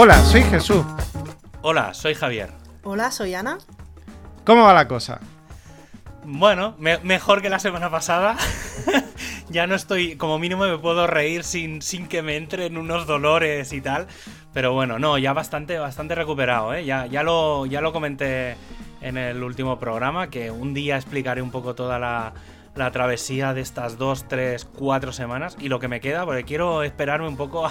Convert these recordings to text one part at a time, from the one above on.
Hola, soy Jesús. Hola, soy Javier. Hola, soy Ana. ¿Cómo va la cosa? Bueno, mejor que la semana pasada. ya no estoy, como mínimo me puedo reír sin, sin que me entren unos dolores y tal. Pero bueno, no, ya bastante, bastante recuperado, ¿eh? Ya, ya, lo, ya lo comenté en el último programa, que un día explicaré un poco toda la, la travesía de estas dos, tres, cuatro semanas y lo que me queda, porque quiero esperarme un poco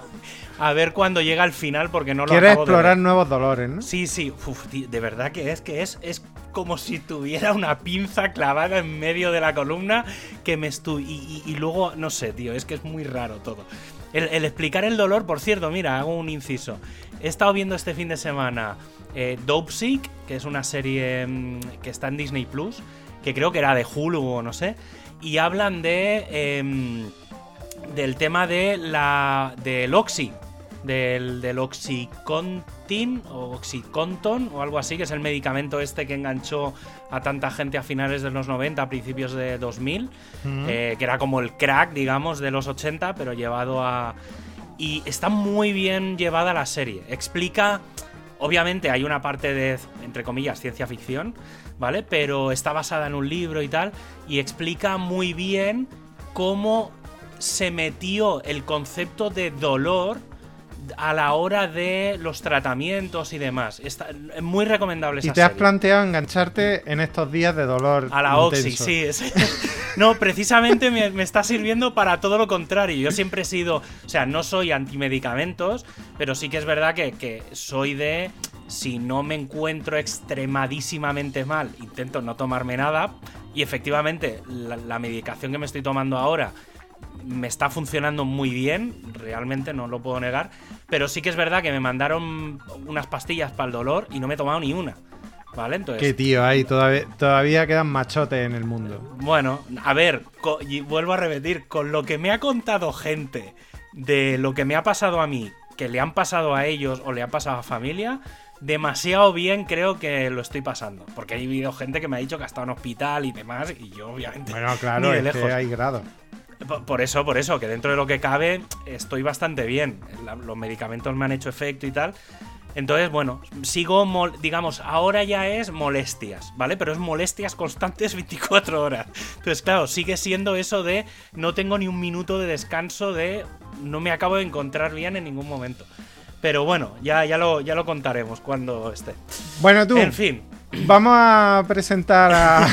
a, ver cuándo llega el final, porque no lo Quieres explorar nuevos dolores, ¿no? Sí, sí, de verdad que es que es, es como si tuviera una pinza clavada en medio de la columna que me estoy. Y, luego, no sé, tío, es que es muy raro todo. El, explicar el dolor, por cierto, mira, hago un inciso. He estado viendo este fin de semana eh, Dope Sick, que es una serie mm, que está en Disney Plus que creo que era de Hulu o no sé, y hablan de em, del tema de la del Oxy, del, del Oxycontin o Oxycontin o algo así, que es el medicamento este que enganchó a tanta gente a finales de los 90, a principios de 2000, eh, que era como el crack, digamos, de los 80, pero llevado a... Y está muy bien llevada la serie. Explica, obviamente hay una parte de, entre comillas, ciencia ficción, ¿vale? Pero está basada en un libro y tal, y explica muy bien cómo se metió el concepto de dolor a la hora de los tratamientos y demás. Está, es muy recomendable esa ¿Y te has planteado engancharte en estos días de dolor? A la Oxy, sí. no, precisamente me, está sirviendo para todo lo contrario. Yo siempre he sido, o sea, no soy antimedicamentos, pero sí que es verdad que, que soy de si no me encuentro extremadísimamente mal, intento no tomarme nada. Y efectivamente, la, medicación que me estoy tomando ahora me está funcionando muy bien, realmente no lo puedo negar. Pero sí que es verdad que me mandaron unas pastillas para el dolor y no me he tomado ni una. ¿Vale? Entonces. Qué tío, ahí todavía, todavía quedan machotes en el mundo. Bueno, a ver, y vuelvo a repetir, con lo que me ha contado gente de lo que me ha pasado a mí, que le han pasado a ellos o le ha pasado a familia, demasiado bien creo que lo estoy pasando. Porque hay habido gente que me ha dicho que ha estado en hospital y demás, y yo obviamente. Bueno, claro, es que hay grado. Por eso, por eso, que dentro de lo que cabe estoy bastante bien. Los medicamentos me han hecho efecto y tal. Entonces, bueno, sigo, digamos, ahora ya es molestias, ¿vale? Pero es molestias constantes 24 horas. Entonces, claro, sigue siendo eso de no tengo ni un minuto de descanso de no me acabo de encontrar bien en ningún momento. Pero bueno, ya, ya, lo, ya lo contaremos cuando esté. Bueno, tú. En fin. Vamos a presentar a.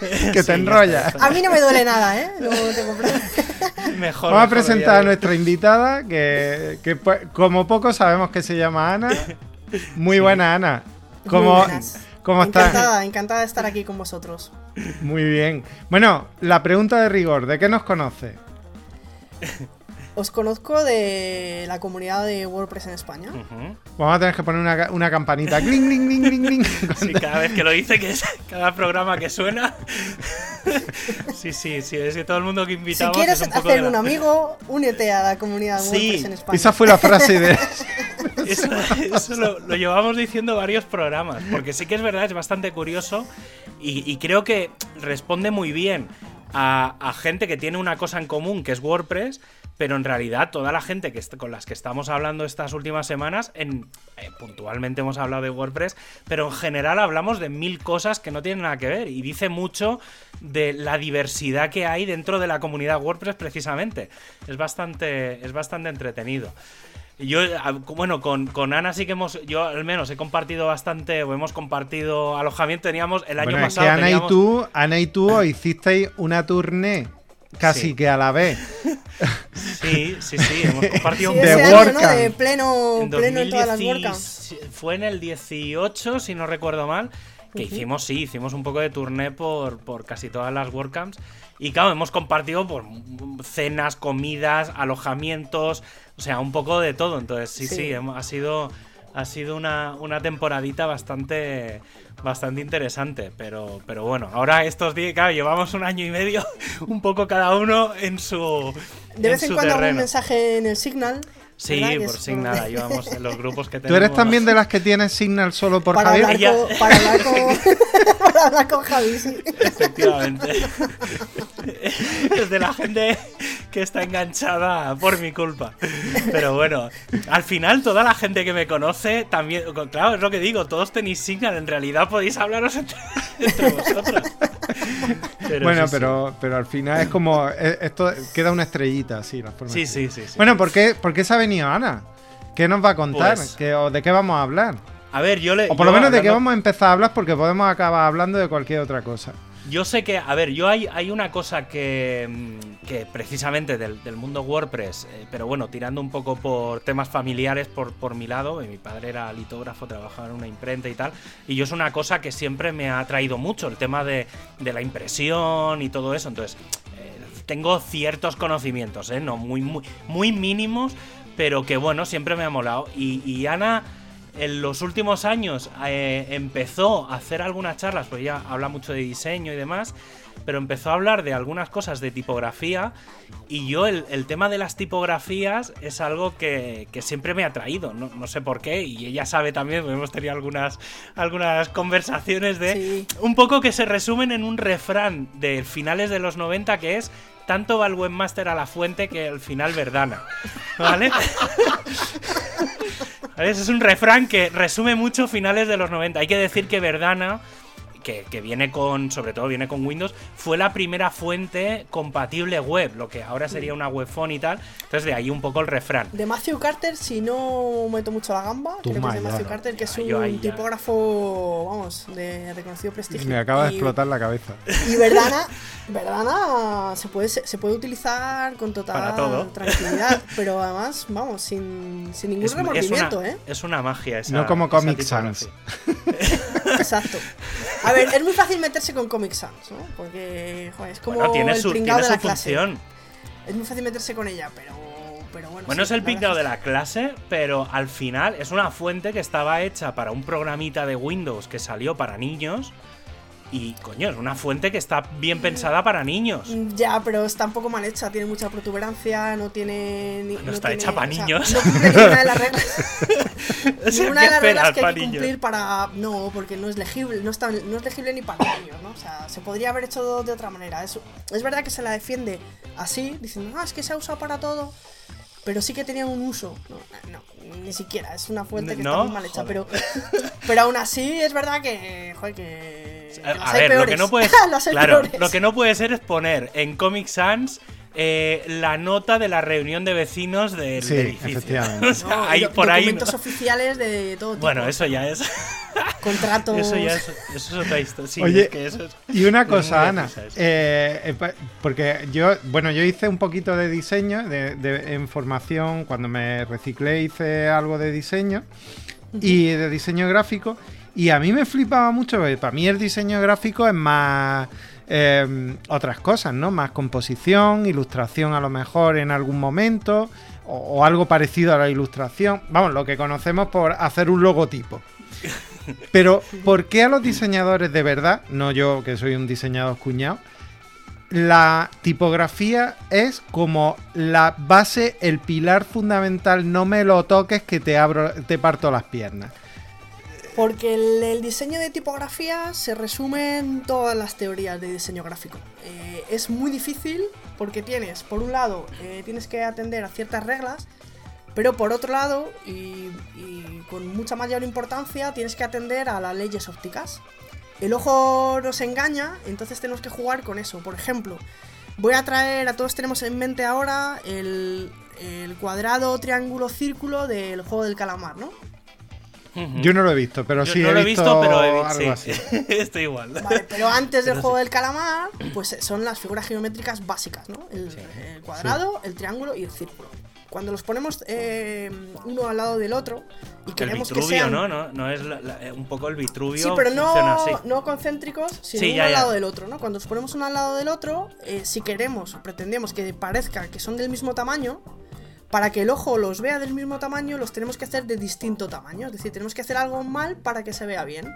que te enrolla. A mí no me duele nada, ¿eh? mejor. Vamos a presentar a nuestra invitada, que, pues, como poco sabemos que se llama Ana. Muy buena, Ana. ¿Cómo, ¿Cómo estás? Encantada, encantada de estar aquí con vosotros. Muy bien. Bueno, la pregunta de rigor, ¿de qué nos conoce? Os conozco de la comunidad de WordPress en España. Vamos a tener que poner una, una campanita. ¡Cling, cling, cling, cling, Sí, cada vez que lo dice, que es cada programa que suena. sí, sí, sí. Es que todo el mundo que invitamos. Si quieres hacer un amigo, únete a la comunidad de WordPress en España. Esa fue la frase de. eso, lo, llevamos diciendo varios programas. Porque sí que es verdad, es bastante curioso. Y, creo que responde muy bien a, gente que tiene una cosa en común, que es WordPress pero en realidad toda la gente que con las que estamos hablando estas últimas semanas, en, eh, puntualmente hemos hablado de WordPress, pero en general hablamos de mil cosas que no tienen nada que ver y dice mucho de la diversidad que hay dentro de la comunidad WordPress precisamente. Es bastante, es bastante entretenido. Yo, bueno, con, con, Ana sí que hemos, yo al menos he compartido bastante, o hemos compartido alojamiento, teníamos el año pasado. Es que Ana, y tú, Ana y tú hicisteis una tournée casi que a la vez. Sí, sí, sí, hemos compartido un de, de pleno, en pleno en todas las WordCamps. Fue en el 18, si no recuerdo mal, que hicimos, sí, hicimos un poco de tourné por, por casi todas las WordCamps. Y claro, hemos compartido por cenas, comidas, alojamientos, o sea, un poco de todo. Entonces, sí, sí, ha sido ha sido una, una temporadita bastante bastante interesante, pero, pero bueno, ahora estos días, claro, llevamos un año y medio, un poco cada uno en su. De vez en, cuando un mensaje en el Signal. Sí, por Signal, llevamos en los grupos que tenemos. ¿Tú eres también de las que tienes Signal solo por para Javier? Hablar para, hablar con, para hablar con Javi, sí. Efectivamente. Es de la gente que está enganchada por mi culpa. Pero bueno, al final toda la gente que me conoce también, claro, es lo que digo, todos tenéis Signal, en realidad podéis hablaros entre, vosotros. bueno, pero, pero al final es como, eh, esto queda una estrellita, así, la Sí, sí, sí, Bueno, ¿por qué, ¿por qué se ha venido Ana? ¿Qué nos va a contar? Pues ¿De qué vamos a hablar? A ver, yo le. O por lo menos de qué vamos a empezar a hablar porque podemos acabar hablando de cualquier otra cosa. Yo sé que, a ver, yo hay, hay una cosa que, mm, que precisamente del, mundo WordPress, eh, pero bueno, tirando un poco por temas familiares por, por mi lado, mi padre era litógrafo, trabajaba en una imprenta y tal, y yo es una cosa que siempre me ha atraído mucho, el tema de, de la impresión y todo eso, entonces eh, tengo ciertos conocimientos, ¿eh? No muy, muy, muy mínimos, pero que bueno, siempre me ha molado. Y, y Ana en los últimos años eh, empezó a hacer algunas charlas, pues ella habla mucho de diseño y demás, pero empezó a hablar de algunas cosas de tipografía y yo el, tema de las tipografías es algo que, siempre me ha traído, no, sé por qué, y ella sabe también, hemos tenido algunas, algunas conversaciones de un poco que se resumen en un refrán de finales de los 90 que es tanto va el webmaster a la fuente que al final verdana. ¿Vale? Es un refrán que resume mucho finales de los 90. Hay que decir que Verdana que, viene con, sobre todo viene con Windows, fue la primera fuente compatible web, lo que ahora sería una web phone y tal. Entonces de ahí un poco el refrán. De Matthew Carter, si no meto mucho la gamba, creo que es de Matthew Carter, que es un tipógrafo, vamos, de reconocido prestigio. Me acaba de explotar la cabeza. Y Verdana, Verdana se puede, se puede utilizar con total tranquilidad, pero además, vamos, sin, sin ningún remordimiento, ¿eh? Es una magia esa. No como Comic Sans. Exacto. A ver, es muy fácil meterse con Comic Sans, ¿no? Porque, joder, es como tiene el su, pringado de la función. Es muy fácil meterse con ella, pero, pero bueno. Bueno, es el pringado de la clase, pero al final es una fuente que estaba hecha para un programita de Windows que salió para niños y coño, es una fuente que está bien pensada para niños. Ya, pero está un poco mal hecha, tiene mucha protuberancia, no tiene. Ni, no, está hecha para niños. no cumple ninguna de las reglas. ninguna de las reglas que hay que cumplir para. No, porque no es legible, no, está, no es legible ni para niños, ¿no? O sea, se podría haber hecho de otra manera. Es, es verdad que se la defiende así, diciendo, ah, es que se ha usado para todo pero sí que tenía un uso. No, no ni siquiera, es una fuente que está muy mal hecha, pero, pero aún así es verdad que, joder, que, a, ver, lo que no puede, claro, lo que no puede ser es poner en Comic Sans eh, la nota de la reunión de vecinos del sí, edificio. Efectivamente. o sea, hay por documentos oficiales de todo tipo. Bueno, eso ya es. Contratos. Eso ya es, eso es otra historia. Sí, Oye, es que eso es, y una cosa, Ana. Eh, eh porque yo, bueno, yo hice un poquito de diseño de, de, en formación. Cuando me reciclé, hice algo de diseño y de diseño gráfico. Y a mí me flipaba mucho, porque para mí el diseño gráfico es más Em, otras cosas, ¿no? Más composición, ilustración a lo mejor en algún momento, o, algo parecido a la ilustración. Vamos, lo que conocemos por hacer un logotipo. Pero, ¿por qué a los diseñadores de verdad, no yo que soy un diseñador cuñado, la tipografía es como la base, el pilar fundamental, no me lo toques que te abro, te parto las piernas? Porque el, diseño de tipografía se resume en todas las teorías de diseño gráfico. Eh, es muy difícil porque tienes, por un lado, eh, tienes que atender a ciertas reglas, pero por otro lado, y, con mucha mayor importancia, tienes que atender a las leyes ópticas. El ojo nos engaña, entonces tenemos que jugar con eso. Por ejemplo, voy a traer, a todos tenemos en mente ahora el, el cuadrado, triángulo, círculo del juego del calamar, ¿no? Yo no lo he visto, pero sí no he, lo he visto, pero he visto, sí. Estoy igual. Vale, pero antes del juego del calamar, pues son las figuras geométricas básicas, ¿no? El, cuadrado, el triángulo y el círculo. Cuando los ponemos eh, uno al lado del otro y queremos el vitruvio, que sean... ¿no? no, no es eh, un poco el vitruvio. Sí, pero no, no concéntricos, sino uno al lado del otro, ¿no? Cuando los ponemos uno al lado del otro, eh, si queremos o pretendemos que parezca que son del mismo tamaño, para que el ojo los vea del mismo tamaño, los tenemos que hacer de distinto tamaño. Es decir, tenemos que hacer algo mal para que se vea bien.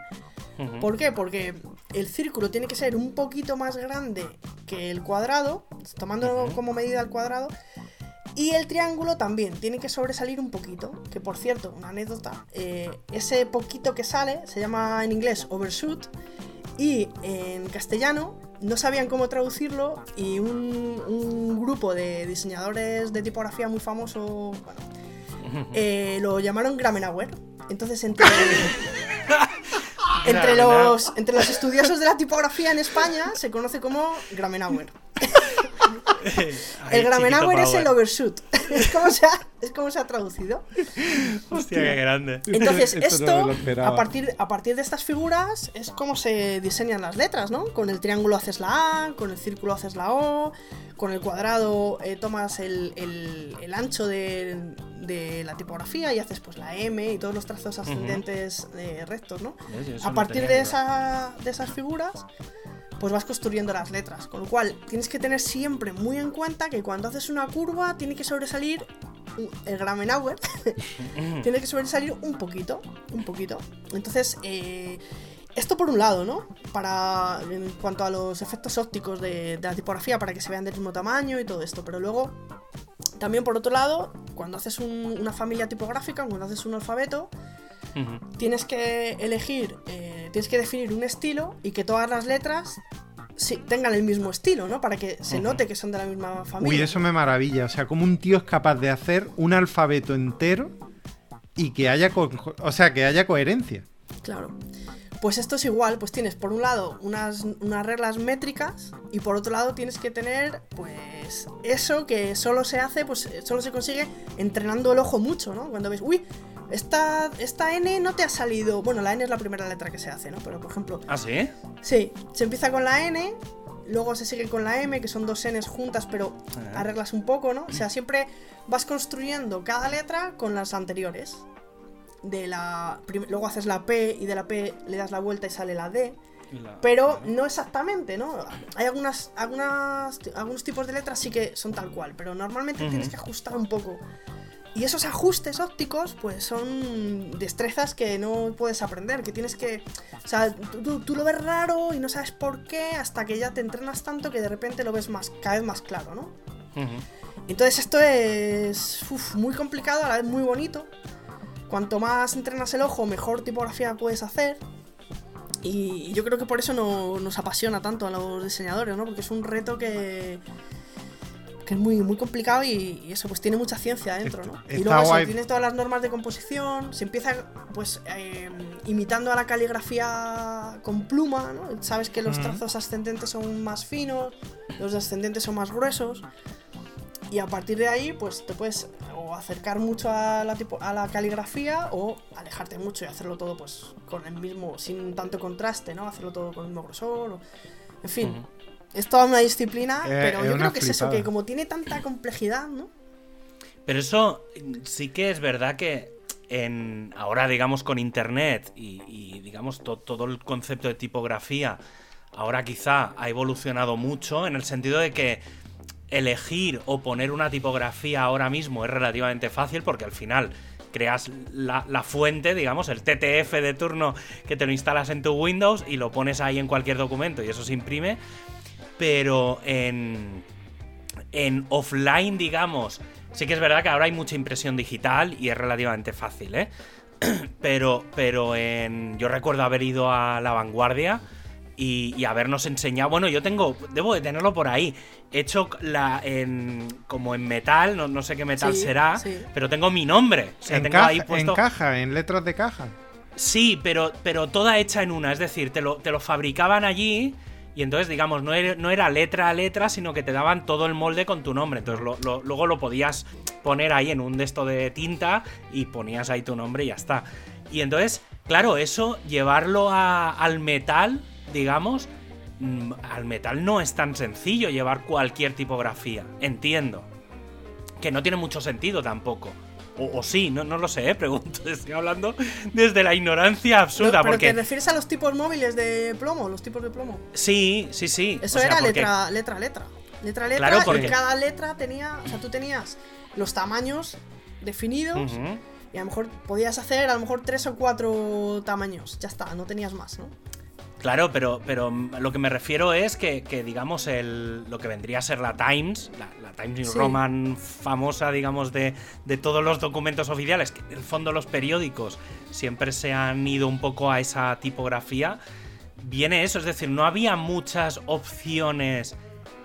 ¿Por qué? Porque el círculo tiene que ser un poquito más grande que el cuadrado, tomando como medida el cuadrado. Y el triángulo también tiene que sobresalir un poquito. Que por cierto, una anécdota, eh, ese poquito que sale se llama en inglés overshoot y en castellano no sabían cómo traducirlo y un, un grupo de diseñadores de tipografía muy famoso, bueno, eh, lo llamaron Gramenauer. Entonces, entre, entre, los, entre los estudiosos de la tipografía en España se conoce como Gramenauer. el Gramenauer es el overshoot. es, como se ha, es como se ha traducido. Hostia, qué grande. Entonces, Esto no esto, esperaba. a partir, a partir de estas figuras, es como se diseñan las letras, ¿no? Con el triángulo haces la A, con el círculo haces la O, con el cuadrado eh, tomas el, el- el ancho de, de la tipografía y haces pues la M y todos los trazos ascendentes eh, rectos, ¿no? A no partir tenía de, esa, de esas figuras, pues vas construyendo las letras. Con lo cual, tienes que tener siempre muy en cuenta que cuando haces una curva, tiene que sobresalir el Gramenauer. tiene que sobresalir un poquito. Un poquito. Entonces, eh, esto por un lado, ¿no? Para. En cuanto a los efectos ópticos de, la tipografía, para que se vean del mismo tamaño y todo esto. Pero luego. También por otro lado, cuando haces un- una familia tipográfica, cuando haces un alfabeto, Tienes que elegir, eh, tienes que definir un estilo y que todas las letras sí, tengan el mismo estilo, ¿no? Para que se note que son de la misma familia. Uy, eso me maravilla. O sea, como un tío es capaz de hacer un alfabeto entero y que haya, co- o sea, que haya coherencia. Claro. Pues esto es igual, pues tienes por un lado unas, unas reglas métricas y por otro lado tienes que tener pues eso que solo se hace, pues solo se consigue entrenando el ojo mucho, ¿no? Cuando ves, uy, esta, esta N no te ha salido, bueno, la N es la primera letra que se hace, ¿no? Pero por ejemplo, ¿Ah, sí? Sí, se empieza con la N, luego se sigue con la M, que son dos Ns juntas, pero Ah. arreglas un poco, ¿no? O sea, siempre vas construyendo cada letra con las anteriores. De la. Luego haces la P y de la P le das la vuelta y sale la D. Pero no exactamente, ¿no? Hay algunas, algunas, algunos tipos de letras sí que son tal cual, pero normalmente tienes que ajustar un poco. Y esos ajustes ópticos, pues son destrezas que no puedes aprender, que tienes que... O sea, tú, lo ves raro y no sabes por qué hasta que ya te entrenas tanto que de repente lo ves más, cada vez más claro, ¿no? Entonces esto es uf, muy complicado, a la vez muy bonito. Cuanto más entrenas el ojo, mejor tipografía puedes hacer. Y yo creo que por eso no- nos apasiona tanto a los diseñadores, ¿no? Porque es un reto que, que es muy, muy complicado y, y eso, pues tiene mucha ciencia dentro, ¿no? Está y luego eso, tienes todas las normas de composición, se empieza pues eh, imitando a la caligrafía con pluma, ¿no? Sabes que los trazos ascendentes son más finos, los descendentes son más gruesos. Y a partir de ahí, pues te puedes o acercar mucho a la, tipo, a la caligrafía o alejarte mucho y hacerlo todo pues con el mismo, sin tanto contraste, ¿no? Hacerlo todo con el mismo grosor. o- En fin. Es toda una disciplina, Eh, pero yo creo que es eso, que como tiene tanta complejidad, ¿no? Pero eso sí que es verdad que en ahora, digamos, con internet y, y, digamos, to- todo el concepto de tipografía, ahora quizá ha evolucionado mucho en el sentido de que elegir o poner una tipografía ahora mismo es relativamente fácil porque al final creas la, la fuente, digamos, el TTF de turno que te lo instalas en tu Windows y lo pones ahí en cualquier documento y eso se imprime. Pero en, en offline, digamos, sí que es verdad que ahora hay mucha impresión digital y es relativamente fácil, ¿eh? Pero, pero en, yo recuerdo haber ido a la vanguardia y, y habernos enseñado. Bueno, yo tengo, debo de tenerlo por ahí. Hecho la, en, como en metal, no, no sé qué metal Sí, será, sí. pero tengo mi nombre. O sea, en, tengo caja, ahí puesto. en caja, en letras de caja. Sí, pero, pero toda hecha en una. Es decir, te lo, te lo fabricaban allí. Y entonces, digamos, no era, no era letra a letra, sino que te daban todo el molde con tu nombre. Entonces, luego lo podías poner ahí en un de esto de tinta y ponías ahí tu nombre y ya está. Y entonces, claro, eso, llevarlo al metal, digamos, mm, al metal no es tan sencillo llevar cualquier tipografía. Entiendo. Que no tiene mucho sentido tampoco. O, o sí, no, no lo sé, ¿eh? pregunto. Estoy hablando desde la ignorancia absurda. pero porque te refieres a los tipos móviles de plomo, los tipos de plomo. Sí, sí, sí. Eso O sea, era porque- letra, letra, letra. Letra, letra, Claro, porque- y cada letra tenía, o sea, tú tenías los tamaños definidos y a lo mejor podías hacer a lo mejor tres o cuatro tamaños, ya está, no tenías más, ¿no? Claro, pero, pero lo que me refiero es que, que, digamos, el, lo que vendría a ser la Times, la, la Times New Sí. Roman famosa, digamos, de, de todos los documentos oficiales, que en el fondo los periódicos siempre se han ido un poco a esa tipografía. viene eso, es decir, no había muchas opciones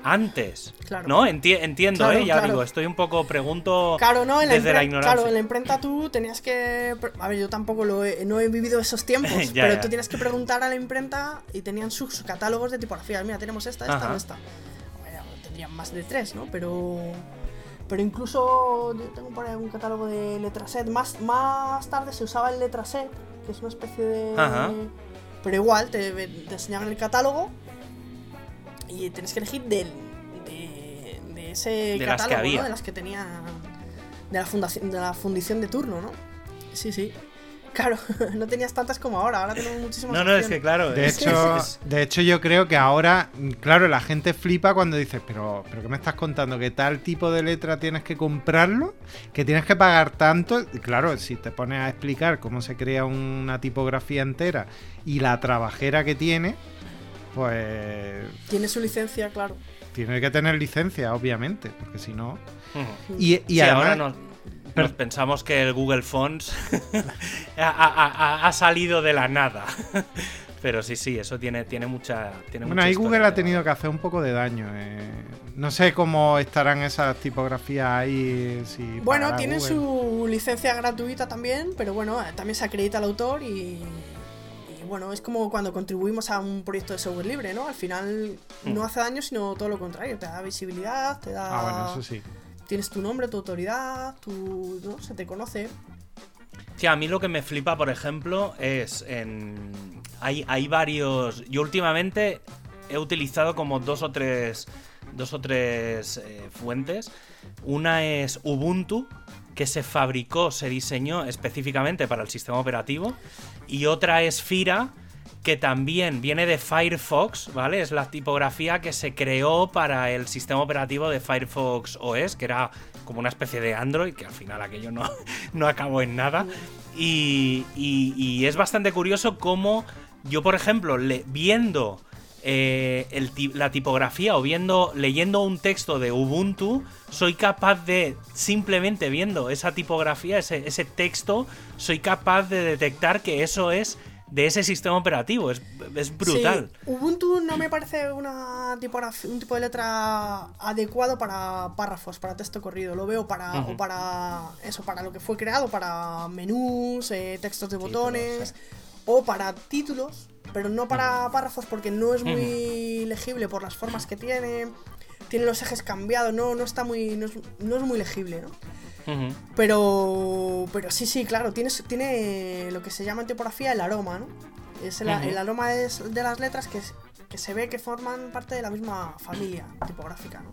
antes. Claro. ¿No? Enti- entiendo, Claro, ¿eh? Ya claro. digo, estoy un poco pregunto Claro, no, en desde la ignorancia. claro, en la imprenta tú tenías que... A ver, yo tampoco lo he, no he vivido esos tiempos, Ya, pero ya. tú tienes que preguntar a la imprenta y tenían sus catálogos de tipografías. Mira, tenemos esta, esta Ajá. esta. Bueno, tendrían más de tres, ¿no? Pero... Pero incluso yo tengo por ahí un catálogo de letraset. Más, más tarde se usaba el letraset, que es una especie de... Ajá. Pero igual, te, te enseñaban el catálogo y tienes que elegir del, de, de ese De las que catálogo, ¿no? De las que tenía... De la, fundación, de la fundición de turno, ¿no? Sí, sí. Claro, no tenías tantas como ahora, ahora tenemos muchísimas No, no, es que claro. De es- hecho, es- de hecho, yo creo que ahora, claro, la gente flipa cuando dices, pero, pero ¿qué me estás contando? ¿Que tal tipo de letra tienes que comprarlo? ¿Que tienes que pagar tanto? Y claro, si te pones a explicar cómo se crea una tipografía entera y la trabajera que tiene, pues Tiene su licencia, claro. tiene que tener licencia, obviamente, porque si no... Y, y Sí, además- ahora Per- nos pensamos que el Google Fonts ha, ha- ha- salido de la nada. Pero sí, sí, eso tiene, tiene mucha. Tiene Bueno, mucha ahí. Google ha tenido que hacer un poco de daño. eh. No sé cómo estarán esas tipografías ahí. Si Bueno, Google. su licencia gratuita también, pero bueno, también se acredita al autor y bueno, es como cuando contribuimos a un proyecto de software libre, ¿no? Al final Mm. no hace daño, sino todo lo contrario, te da visibilidad, te da... Ah, bueno, eso sí. Tienes tu nombre, tu autoridad, tu... ¿no? Se te conoce. Sí, a mí lo que me flipa, por ejemplo, es en. Hay, hay varios. Yo últimamente he utilizado como dos o tres. Dos o tres eh, fuentes. Una es Ubuntu, que se fabricó, se diseñó específicamente para el sistema operativo. Y otra es Fira, que también viene de Firefox, ¿vale? Es la tipografía que se creó para el sistema operativo de Firefox OS, que era como una especie de Android, que al final aquello no, no acabó en nada. Y, y- y es bastante curioso cómo yo, por ejemplo, le- viendo eh, el la tipografía o viendo, leyendo un texto de Ubuntu, soy capaz de, simplemente viendo esa tipografía, ese, ese texto, soy capaz de detectar que eso es de ese sistema operativo. Es, es brutal. Sí, Ubuntu no me parece una tipografía, un tipo de letra adecuado para párrafos, para texto corrido. Lo veo para, o para eso, para lo que fue creado, para menús, eh, textos de Títulos, botones, o para títulos, pero no para párrafos porque no es muy legible por las formas que tiene. Tiene los ejes cambiados, no, no está muy. no es, no es muy legible, ¿no? Pero, pero sí, sí, claro, tiene, tiene lo que se llama en tipografía el aroma, ¿no? Es el, aroma es de las letras que, que se ve que forman parte de la misma familia tipográfica, ¿no?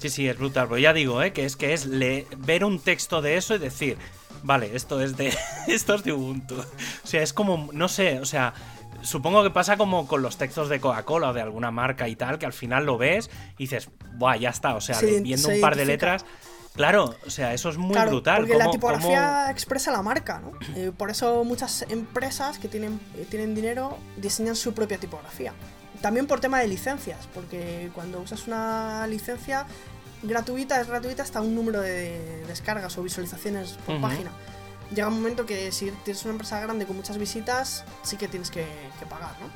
Sí, sí, es brutal. Pero ya digo, ¿eh? que es que es le- ver un texto de eso y decir, vale, esto es de. esto es de Ubuntu. O sea, es como. No sé, o sea. Supongo que pasa como con los textos de Coca-Cola o de alguna marca y tal, que al final lo ves y dices, buah, ya está. O sea, Se ident- viendo se un par de letras. Claro, o sea, eso es muy claro, brutal. porque la cómo- tipografía expresa la marca, ¿no? Eh, por eso muchas empresas que tienen, eh, tienen dinero diseñan su propia tipografía. También por tema de licencias, porque cuando usas una licencia gratuita, es gratuita hasta un número de descargas o visualizaciones por página. Llega un momento que si tienes una empresa grande con muchas visitas, sí que tienes que, que pagar, ¿no?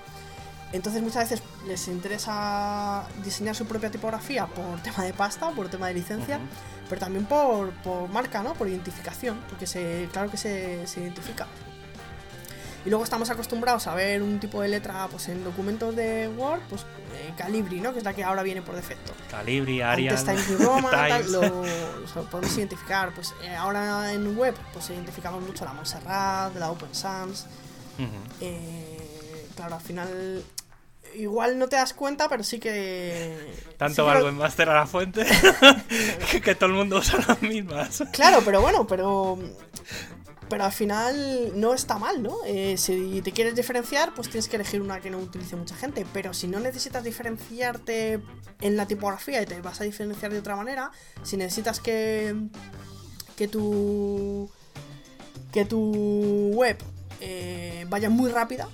Entonces muchas veces les interesa diseñar su propia tipografía por tema de pasta, por tema de licencia, pero también por, por marca, ¿no? Por identificación, porque se, claro que se, se identifica. Y luego estamos acostumbrados a ver un tipo de letra pues en documentos de Word, pues eh, Calibri, ¿no? Que es la que ahora viene por defecto. Calibri, Arial. Antes Times New Roman, tal, Times. lo, lo podemos identificar. Pues eh, ahora en web, pues identificamos mucho la Montserrat, la Open Sans. Eh, claro, al final igual no te das cuenta, pero sí que... Tanto sí va que el lo- webmaster a la fuente que, que todo el mundo usa las mismas. Claro, pero bueno, pero. Pero al final no está mal, ¿no? Eh, si te quieres diferenciar, pues tienes que elegir una que no utilice mucha gente. Pero si no necesitas diferenciarte en la tipografía y te vas a diferenciar de otra manera, si necesitas que. que tu. que tu web eh, vaya muy rápida,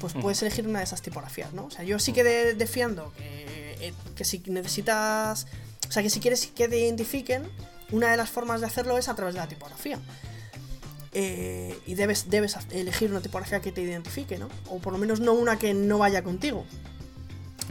pues Mm. puedes elegir una de esas tipografías, ¿no? O sea, yo sí que de- defiendo que, eh, que si necesitas. O sea, que si quieres que te identifiquen, una de las formas de hacerlo es a través de la tipografía. Eh, y debes, debes elegir una tipografía que te identifique, ¿no? O por lo menos no una que no vaya contigo.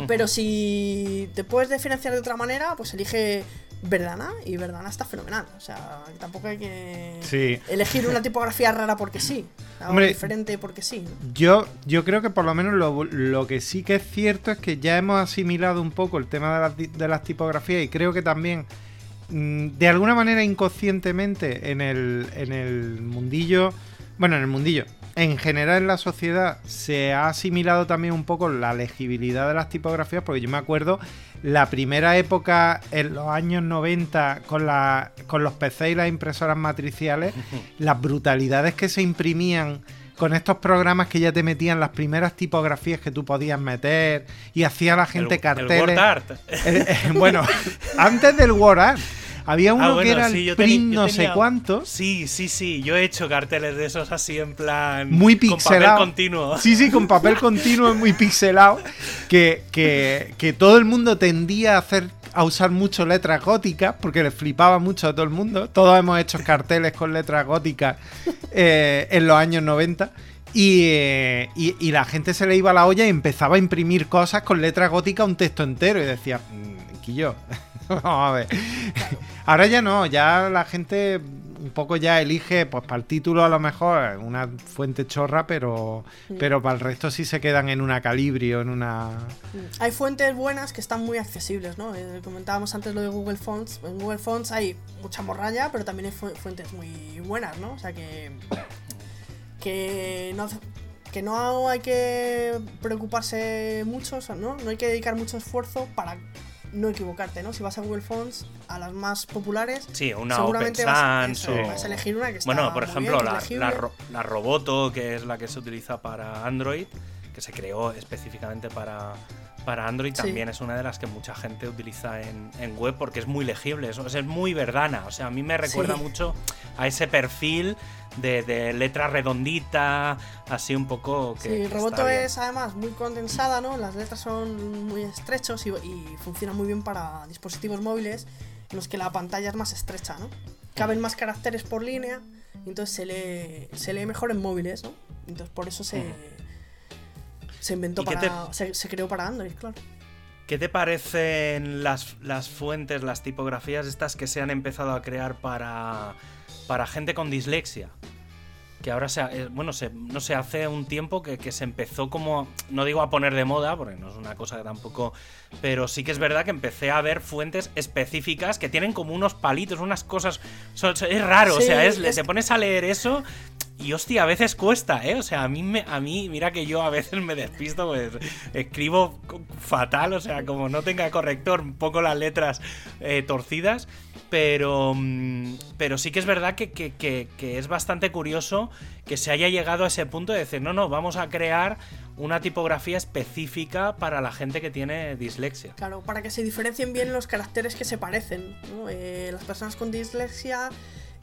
Pero si te puedes diferenciar de otra manera, pues elige Verdana y Verdana está fenomenal. O sea, tampoco hay que elegir una tipografía rara porque sí. O diferente porque sí. Yo, yo creo que por lo menos lo, que sí que es cierto es que ya hemos asimilado un poco el tema de las, de las tipografías y creo que también de alguna manera inconscientemente en el, en el mundillo, bueno, en el mundillo, en general en la sociedad se ha asimilado también un poco la legibilidad de las tipografías, porque yo me acuerdo la primera época en los años 90 con, la, con los PC y las impresoras matriciales, las brutalidades que se imprimían con estos programas que ya te metían las primeras tipografías que tú podías meter y hacía la gente carteles. Eh, eh, bueno, antes del WordArt. Había ah, uno que era el print no sé cuánto. Sí, sí, sí. Yo he hecho carteles de esos así en plan. Muy pixelado. Con papel continuo. Sí, sí, con papel continuo muy pixelado. Que, que, que todo el mundo tendía a hacer a usar mucho letras góticas porque le flipaba mucho a todo el mundo. Todos hemos hecho carteles con letras góticas eh, en los años 90. Eh, y, y, la gente se le iba a la olla y empezaba a imprimir cosas con letras góticas un texto entero. Y decía, mm, yo Vamos a ver. Ahora ya no, ya la gente un poco ya elige, pues para el título a lo mejor una fuente chorra, pero, pero para el resto sí se quedan en una calibrio, en una... Hay fuentes buenas que están muy accesibles, ¿no? Eh, comentábamos antes lo de Google Fonts. En Google Fonts hay mucha morralla, pero también hay fuentes muy buenas, ¿no? O sea que... Que no, que no hay que preocuparse mucho, ¿no? No hay que dedicar mucho esfuerzo para no equivocarte, ¿no? Si vas a Google Fonts, a las más populares, sí, una seguramente vas, a elegir una que está Bueno, por ejemplo, la, la, Roboto, que es la que se utiliza para Android, que se creó específicamente para, para Android, también es una de las que mucha gente utiliza en, web porque es muy legible, es, es muy verdana. O sea, a mí me recuerda mucho a ese perfil de, letra redondita, así un poco. Que, sí, el Roboto es además muy condensada, ¿no? Las letras son muy estrechos y, y funcionan muy bien para dispositivos móviles en los que la pantalla es más estrecha, ¿no? Caben más caracteres por línea y entonces se lee, se lee mejor en móviles, ¿no? Entonces por eso se, se inventó para. Se, se, creó para Android, claro. ¿Qué te parecen las, las fuentes, las tipografías estas que se han empezado a crear para para gente con dislexia. Que ahora se, eh, bueno, se, no sé, hace un tiempo que, se empezó como, no digo a poner de moda, porque no es una cosa que tampoco, pero sí que es verdad que empecé a ver fuentes específicas que tienen como unos palitos, unas cosas, es raro, o sea, es, te pones a leer eso y hostia, a veces cuesta, ¿eh? O sea, a mí, me, a mí, mira que yo a veces me despisto, pues escribo fatal, o sea, como no tenga corrector, un poco las letras eh, torcidas. Pero, mm, pero sí que es verdad que, es bastante curioso que se haya llegado a ese punto de decir, no, no, vamos a crear una tipografía específica para la gente que tiene dislexia. Claro, para que se diferencien bien los caracteres que se parecen. Eh, las personas con dislexia,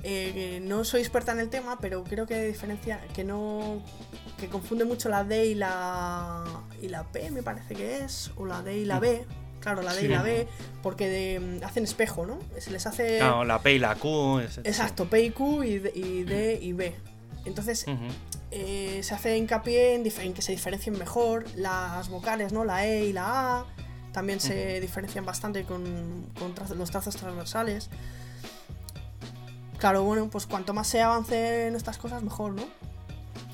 eh, no soy experta en el tema, pero creo que diferencia, que no, que confunde mucho la D y la, y la P, me parece que es, o la D y la B. Claro, la D y la B, porque de, hacen espejo, ¿no? Se les hace. Claro, la P y la Q. Exacto, P y Q y D y, B. Entonces, eh, se hace hincapié en, que se diferencien mejor las vocales, ¿no? La E y la A también se diferencian bastante con, los trazos transversales. Claro, bueno, pues cuanto más se avance en estas cosas, mejor, ¿no?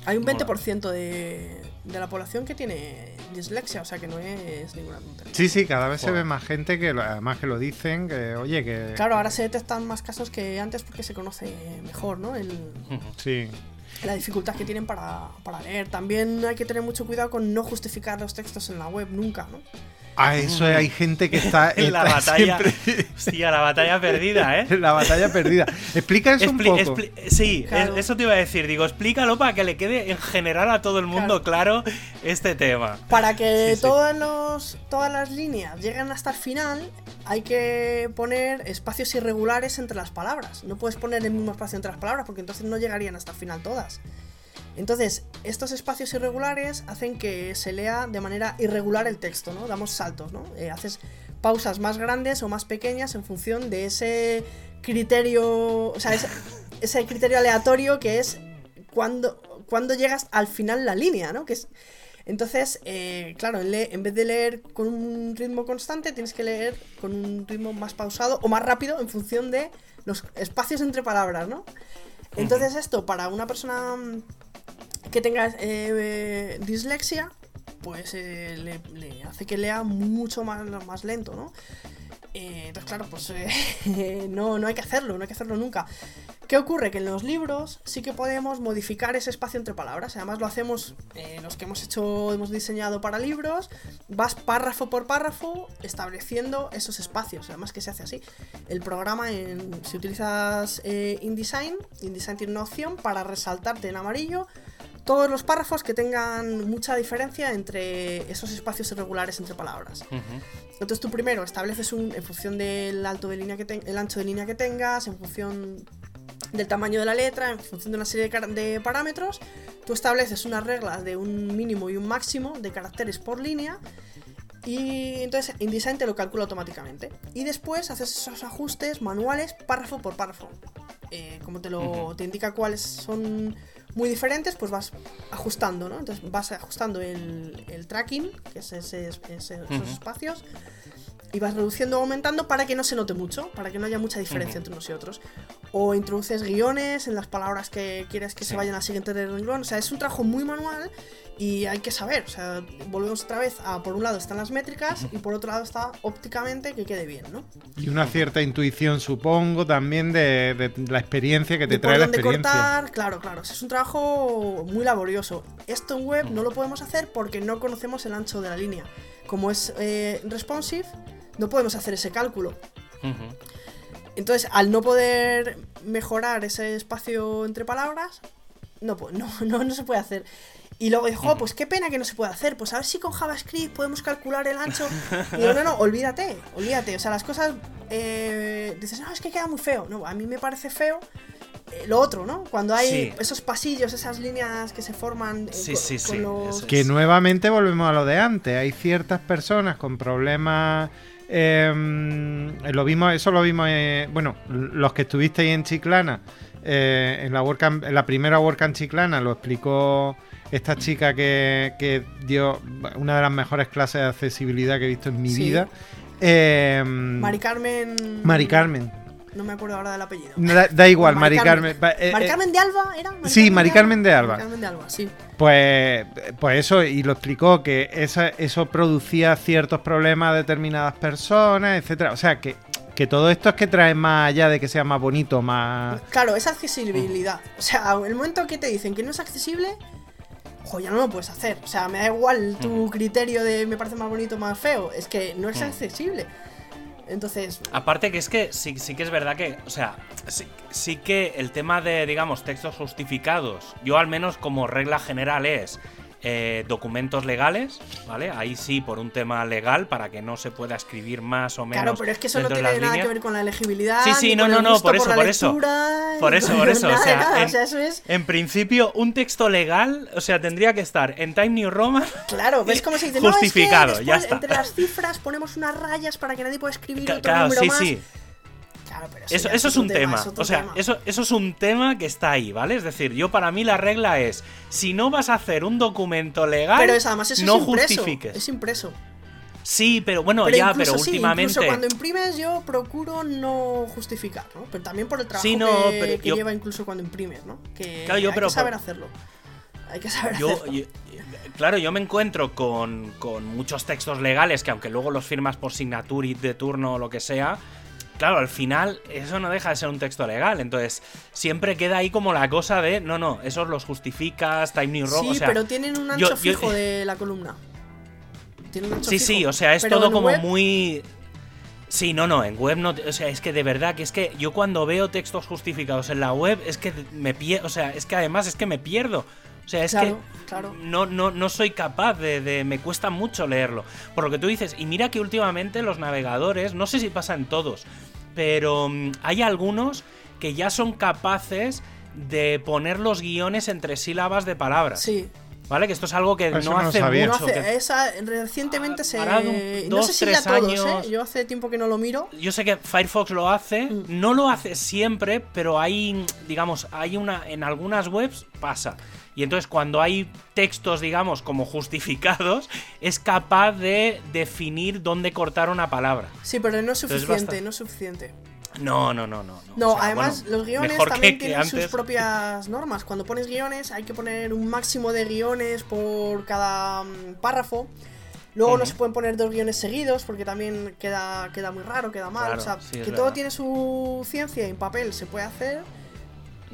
Hay un 20% de, de la población que tiene dislexia, o sea que no es ninguna tontería. Sí, sí, cada vez se ve más gente que además que lo dicen, que oye, que... Claro, ahora se detectan más casos que antes porque se conoce mejor, ¿no? El, sí. La dificultad que tienen para, para leer. También hay que tener mucho cuidado con no justificar los textos en la web nunca, ¿no? A eso hay gente que está en la batalla. Hostia, la batalla perdida, ¿eh? la batalla perdida. Explica eso un poco. sí, eso te iba a decir. Digo, explícalo para que le quede en general a todo el mundo claro, este tema. Para que todos los, todas las líneas lleguen hasta el final, hay que poner espacios irregulares entre las palabras. No puedes poner el mismo espacio entre las palabras porque entonces no llegarían hasta el final todas. Entonces, estos espacios irregulares hacen que se lea de manera irregular el texto, ¿no? Damos saltos, ¿no? Eh, haces pausas más grandes o más pequeñas en función de ese criterio, o sea, ese, criterio aleatorio que es cuando, cuando llegas al final la línea, ¿no? Que es, entonces, eh, claro, en vez de leer con un ritmo constante, tienes que leer con un ritmo más pausado o más rápido en función de los espacios entre palabras, ¿no? Entonces esto, para una persona que tenga eh, dislexia, pues eh, le, hace que lea mucho más, más lento, ¿no? Eh, entonces, claro, pues no, no hay que hacerlo, no hay que hacerlo nunca. ¿Qué ocurre? Que en los libros sí que podemos modificar ese espacio entre palabras. Además lo hacemos eh, los que hemos hecho, hemos diseñado para libros. Vas párrafo por párrafo estableciendo esos espacios. Además que se hace así. El programa, en, si utilizas InDesign, InDesign tiene una opción para resaltarte en amarillo todos los párrafos que tengan mucha diferencia entre esos espacios irregulares entre palabras. Entonces tú primero estableces un, en función del alto de línea que el ancho de línea que tengas, en función del tamaño de la letra, en función de una serie de, parámetros, tú estableces unas reglas de un mínimo y un máximo de caracteres por línea y entonces InDesign te lo calcula automáticamente. Y después haces esos ajustes manuales párrafo por párrafo. Eh, como te lo te indica cuáles son muy diferentes, pues vas ajustando, ¿no? Entonces vas ajustando el, tracking, que es ese, esos espacios y vas reduciendo o aumentando para que no se note mucho, para que no haya mucha diferencia entre unos y otros. O introduces guiones en las palabras que quieres que se vayan al siguiente renglón. O sea, es un trabajo muy manual y hay que saber. O sea, volvemos otra vez a, por un lado están las métricas y por otro lado está ópticamente que quede bien, ¿no? Y una cierta intuición, supongo, también de, la experiencia que te trae la experiencia. Cortar, claro, claro. Es un trabajo muy laborioso. Esto en web no lo podemos hacer porque no conocemos el ancho de la línea. Como es eh, responsive, no podemos hacer ese cálculo. Entonces, al no poder mejorar ese espacio entre palabras, no, no, no, se puede hacer. Y luego dijo, pues qué pena que no se puede hacer. Pues a ver si con JavaScript podemos calcular el ancho. Y digo, no, no, olvídate, olvídate. O sea, las cosas. Eh, dices, no, es que queda muy feo. No, a mí me parece feo eh, lo otro, ¿no? Cuando hay esos pasillos, esas líneas que se forman eh, con, los... Que nuevamente volvemos a lo de antes. Hay ciertas personas con problemas Em, lo vimos, eso lo vimos, eh, bueno, los que estuvisteis en Chiclana, eh, en, la en la primera WordCamp Chiclana lo explicó esta chica que, dio una de las mejores clases de accesibilidad que he visto en mi vida. Em, Mari Carmen. Mari Carmen. No me acuerdo ahora del apellido. Da, igual, Mari, Carmen. Mari eh, Carmen de Alba era. sí, Mari Carmen de Alba. Mari Carmen de Alba, sí. Pues, pues eso, y lo explicó, que eso producía ciertos problemas a determinadas personas, etcétera. O sea, que, que todo esto es que trae más allá de que sea más bonito, más... Claro, es accesibilidad. O sea, el momento que te dicen que no es accesible, ojo, ya no lo puedes hacer. O sea, me da igual tu criterio de me parece más bonito, más feo. Es que no es accesible. Entonces. Aparte que es que sí, sí que es verdad que. O sea, sí, sí que el tema de, digamos, textos justificados. Yo al menos como regla general es. Eh, documentos legales, ¿vale? Ahí sí, por un tema legal, para que no se pueda escribir más o menos. Claro, pero es que eso no tiene nada que ver con la elegibilidad. Sí, sí, no, no, no, por eso, por, eso. Por eso, por eso. o sea, en, eso es... en, principio, un texto legal, o sea, tendría que estar en Time New Roman. Claro, ¿ves cómo se dice? Justificado, no, es ya está. Entre las cifras ponemos unas rayas para que nadie pueda escribir otro claro, número sí, más. sí eso, eso, es un tema. o sea, Eso, eso es un tema que está ahí, ¿vale? Es decir, yo para mí la regla es: si no vas a hacer un documento legal, pero además eso no es impreso, justifiques. Es impreso. Sí, pero bueno, ya, pero últimamente. Incluso cuando imprimes, yo procuro no justificar, ¿no? Pero también por el trabajo que, lleva incluso cuando imprimes, ¿no? Que claro, yo, hay que saber hacerlo. Hay que saber hacerlo. claro, yo me encuentro con, con, muchos textos legales que, aunque luego los firmas por signature de turno o lo que sea, claro, al final eso no deja de ser un texto legal. Entonces, siempre queda ahí como la cosa de, no, no, esos los justificas, Time New Roman. Sí, pero tienen un ancho fijo de la columna. Tienen un ancho sí, sí, o sea, es todo como muy... Sí, no, no, en web no. O sea, es que de verdad que es que yo cuando veo textos justificados en la web es que me pierdo. O sea, es que además es que me pierdo. O sea, es que no, no, no soy capaz de, Me cuesta mucho leerlo. Por lo que tú dices, y mira que últimamente los navegadores, no sé si pasa en todos, pero mm, hay algunos que ya son capaces de poner los guiones entre sílabas de palabras. Sí. ¿Vale? Que esto es algo que Eso no hace sabía. No mucho. hace- que- esa, recientemente se. Un- no sé si ya tres todos, años. ¿eh? Yo hace tiempo que no lo miro. Yo sé que Firefox lo hace, Mm. no lo hace siempre, pero hay, digamos, hay una, en algunas webs pasa. Y entonces cuando hay textos, digamos, como justificados, es capaz de definir dónde cortar una palabra. Sí, pero no es suficiente, no es suficiente. No, no, no, no. No, O sea, además bueno, los guiones que- también que tienen sus propias normas. Cuando pones guiones hay que poner un máximo de guiones por cada mm, párrafo. Luego no se pueden poner dos guiones seguidos porque también queda, queda muy raro, queda mal. Claro, o sea, sí, que todo tiene su ciencia y en papel se puede hacer,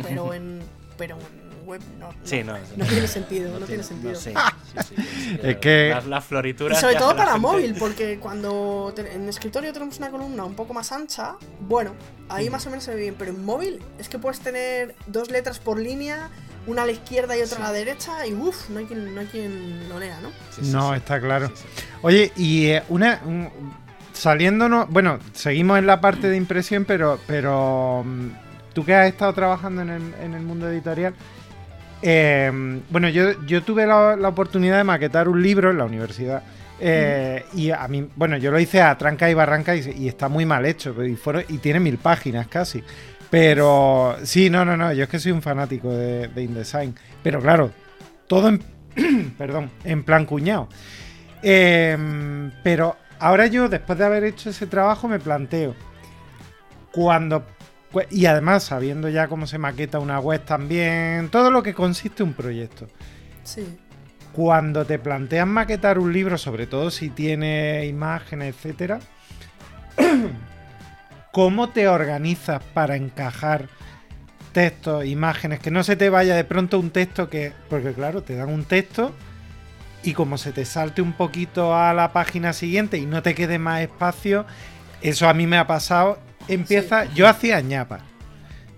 pero en, pero en web no. no, Sí, no, no tiene sentido, no, tiene sentido. sé, sí, sí, sí, Es que- Las, las Y florituras. sobre todo para móvil, porque cuando te- en escritorio tenemos una columna un poco más ancha, bueno, ahí más o menos se ve bien, pero en móvil es que puedes tener dos letras por línea, una a la izquierda y otra a la derecha, y uff, no, hay quien, no hay quien lo lea, ¿no? Sí, sí, No, sí. está claro. Sí, sí. Oye, y eh, una. un- saliéndonos. Bueno, seguimos en la parte de impresión, pero. pero mm, tú que has estado trabajando en el, en el mundo editorial. Eh, bueno, yo, yo tuve la, oportunidad de maquetar un libro en la universidad. eh, Y a mí, bueno, yo lo hice a tranca y barranca y, está muy mal hecho. Y, fueron, y tiene mil páginas casi. Pero sí, no, no, no. Yo es que soy un fanático de, de InDesign. Pero claro, todo en, perdón, en plan cuñado. Em, pero ahora yo, después de haber hecho ese trabajo, me planteo. Cuando. Cu- Y además, sabiendo ya cómo se maqueta una web también, todo lo que consiste un proyecto. Sí. Cuando te planteas maquetar un libro, sobre todo si tiene imágenes, etcétera, ¿cómo te organizas para encajar textos, imágenes? Que no se te vaya de pronto un texto que. Porque claro, te dan un texto y como se te salte un poquito a la página siguiente y no te quede más espacio, eso a mí me ha pasado. Empieza. Yo hacía ñapa.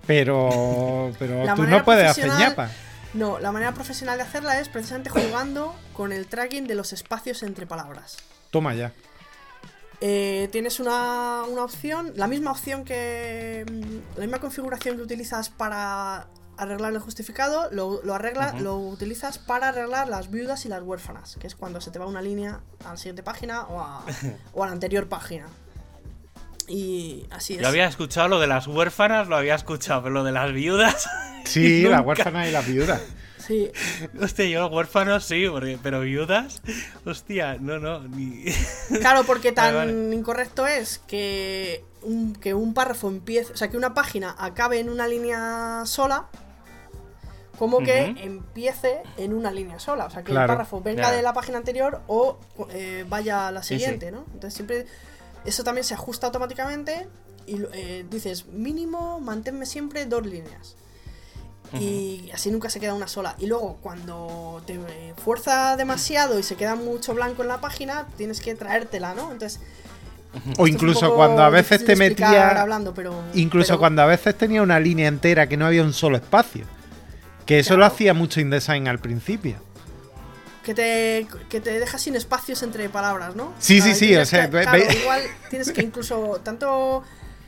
Pero. Pero La tú no puedes hacer ñapa. No, la manera profesional de hacerla es precisamente jugando con el tracking de los espacios entre palabras. Toma ya. Eh, tienes una, una opción, la misma opción que. mm, La misma configuración que utilizas para arreglar el justificado, lo, lo arregla, lo utilizas para arreglar las viudas y las huérfanas, que es cuando se te va una línea a la siguiente página o a, o a la anterior página. Y así es. Yo había escuchado lo de las huérfanas, lo había escuchado, pero lo de las viudas. Sí, la Nunca. huérfana y la viuda. Sí, Hostia, yo huérfanos sí, porque- pero viudas. Hostia, no, no. Ni... Claro, porque tan Vale, vale. incorrecto es que un, que un párrafo empiece, o sea, que una página acabe en una línea sola, como que empiece en una línea sola. O sea, que Claro. el párrafo venga de la página anterior o eh, vaya a la Sí, sí. siguiente, ¿no? Entonces siempre eso también se ajusta automáticamente y eh, dices, mínimo, manténme siempre dos líneas. Y así nunca se queda una sola. Y luego, cuando te eh, fuerza demasiado y se queda mucho blanco en la página, tienes que traértela, ¿no? Entonces. O incluso cuando a veces te metía. hablando, pero, Incluso pero- cuando a veces tenía una línea entera que no había un solo espacio. Que eso lo hacía mucho InDesign al principio. Que te, que te deja sin espacios entre palabras, ¿no? Sí, sí, sí, o sea, que- claro, igual tienes que incluso tanto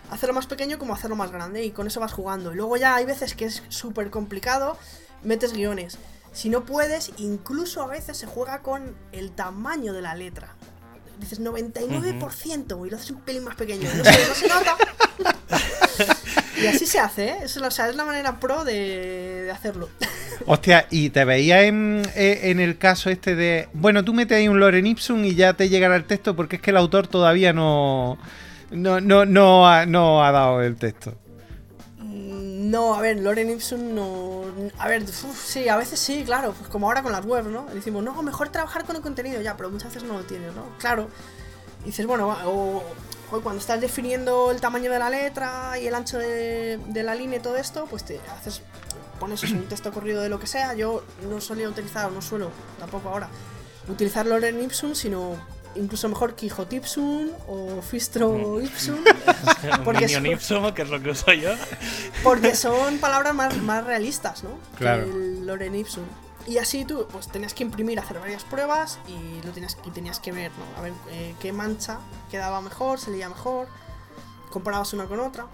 hacerlo más pequeño como hacerlo más grande y con eso vas jugando. Y luego ya hay veces que es súper complicado, metes guiones. Si no puedes, incluso a veces se juega con el tamaño de la letra. Dices 99% y lo haces un pelín más pequeño. No se, no se nota. y así se hace, ¿eh? Es, o sea, es la manera pro de, de hacerlo. Hostia, y te veía en, eh, en el caso este de. Bueno, tú metes ahí un Loren Ipsum y ya te llegará el texto porque es que el autor todavía no. No, no, no, ha, no ha dado el texto. No, a ver, Loren Ipsum no. A ver, uf, sí, a veces sí, claro, pues como ahora con las webs, ¿no? Decimos, no, mejor trabajar con el contenido ya, pero muchas veces no lo tienes, ¿no? Claro. Y dices, bueno, o, cuando estás definiendo el tamaño de la letra y el ancho de, de la línea y todo esto, pues te haces. Pones un texto corrido de lo que sea. Yo no solía utilizar, no suelo tampoco ahora, utilizar Loren Ipsum, sino incluso mejor Quijote Ipsum o Fistro Ipsum. Porque son- Ipsum, que es lo que uso yo. Porque son palabras más, más realistas, ¿no? Claro. Que el Loren Ipsum. Y así tú, pues tenías que imprimir, hacer varias pruebas y lo tenías, y tenías que ver, ¿no? A ver eh, qué mancha quedaba mejor, se leía mejor, comparabas una con otra.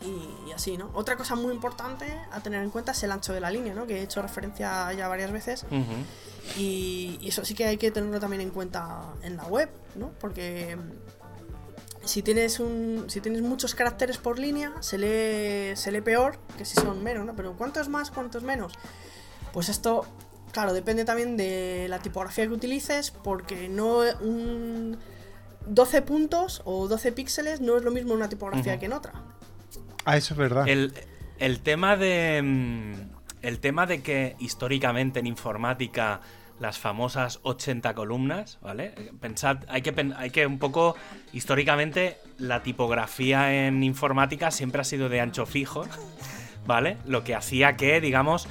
Y, así, ¿no? Otra cosa muy importante a tener en cuenta es el ancho de la línea, ¿no? Que he hecho referencia ya varias veces. y, eso sí que hay que tenerlo también en cuenta en la web, ¿no? Porque si tienes un si tienes muchos caracteres por línea, se lee, se lee peor que si son menos, ¿no? Pero ¿cuántos más, cuántos menos? Pues esto, claro, depende también de la tipografía que utilices, porque no un 12 puntos o 12 píxeles no es lo mismo en una tipografía que en otra. Ah, eso es verdad. El, tema de. Mm, el tema de que históricamente en informática las famosas 80 columnas, ¿vale? Pensad, hay que, hay que un poco, históricamente, la tipografía en informática siempre ha sido de ancho fijo, ¿vale? Lo que hacía que, digamos,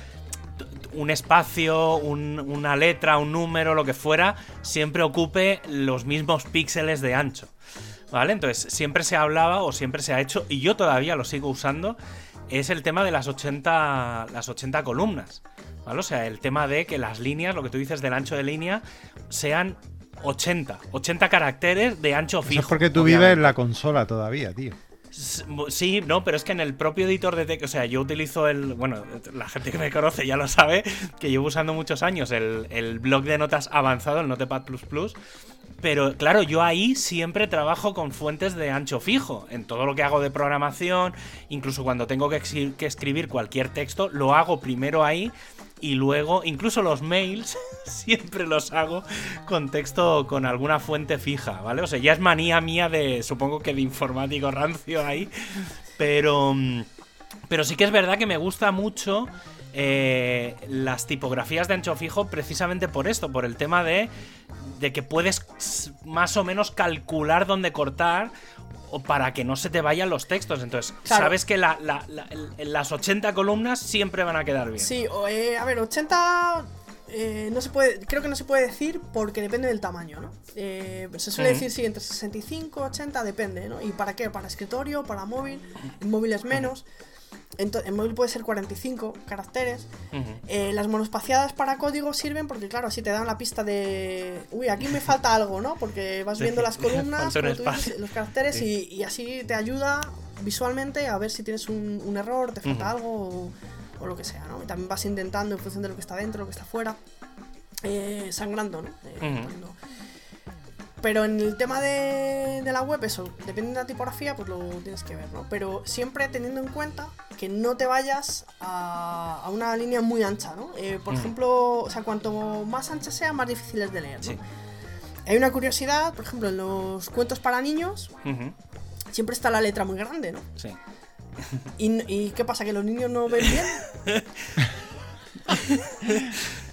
un espacio, una letra, un número, lo que fuera, siempre ocupe los mismos píxeles de ancho. ¿Vale? Entonces, siempre se hablaba o siempre se ha hecho, y yo todavía lo sigo usando, es el tema de las 80, las 80 columnas. ¿Vale? O sea, el tema de que las líneas, lo que tú dices del ancho de línea, sean 80. 80 caracteres de ancho fijo. Eso es porque tú vives en la consola todavía, tío. Sí, no, pero es que en el propio editor de texto, o sea, yo utilizo el, bueno, la gente que me conoce ya lo sabe, que llevo usando muchos años el, el blog de notas avanzado, el Notepad++, pero claro, yo ahí siempre trabajo con fuentes de ancho fijo. En todo lo que hago de programación, incluso cuando tengo que, escribir cualquier texto, lo hago primero ahí y luego incluso los mails siempre los hago con texto con alguna fuente fija, ¿vale? O sea, ya es manía mía de, supongo que de informático rancio ahí, pero, pero sí que es verdad que me gusta mucho eh, las tipografías de ancho fijo precisamente por esto, por el tema de, de que puedes más o menos calcular dónde cortar o para que no se te vayan los textos. Entonces, sabes que las 80 columnas siempre van a quedar bien. Sí, eh, a ver, 80 eh, no se puede, creo que no se puede decir porque depende del tamaño, ¿no? Eh, se suele decir sí, entre 65 80 depende, ¿no? ¿Y para qué? Para escritorio, para móvil, en móvil es menos. En, móvil puede ser 45 caracteres. Eh, las monospaciadas para código sirven porque, claro, así te dan la pista de. Uy, aquí me falta algo, ¿no? Porque vas viendo las columnas, los caracteres y, así te ayuda visualmente a ver si tienes un, error, te falta algo o, lo que sea, ¿no? Y también vas intentando en función de lo que está dentro, lo que está fuera, eh, sangrando, ¿no? Eh, pero en el tema de, la web, eso, depende de la tipografía, pues lo tienes que ver, ¿no? Pero siempre teniendo en cuenta que no te vayas a, una línea muy ancha, ¿no? Eh, por mm. ejemplo, o sea, cuanto más ancha sea, más difícil es de leer, ¿no? Hay una curiosidad, por ejemplo, en los cuentos para niños, siempre está la letra muy grande, ¿no? Sí. ¿Y, ¿Y qué pasa? ¿Que los niños no ven bien?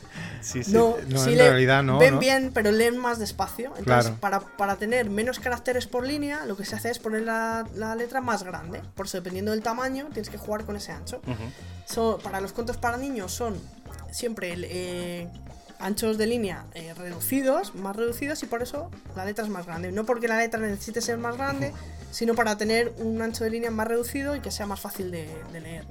No, en realidad no. Ven bien, pero leen más despacio. Entonces, para, tener menos caracteres por línea, lo que se hace es poner la, letra más grande. Por eso, dependiendo del tamaño, tienes que jugar con ese ancho. para los cuentos para niños son siempre eh, anchos de línea eh, reducidos, más reducidos, y por eso la letra es más grande. No porque la letra necesite ser más grande, sino para tener un ancho de línea más reducido y que sea más fácil de, leer.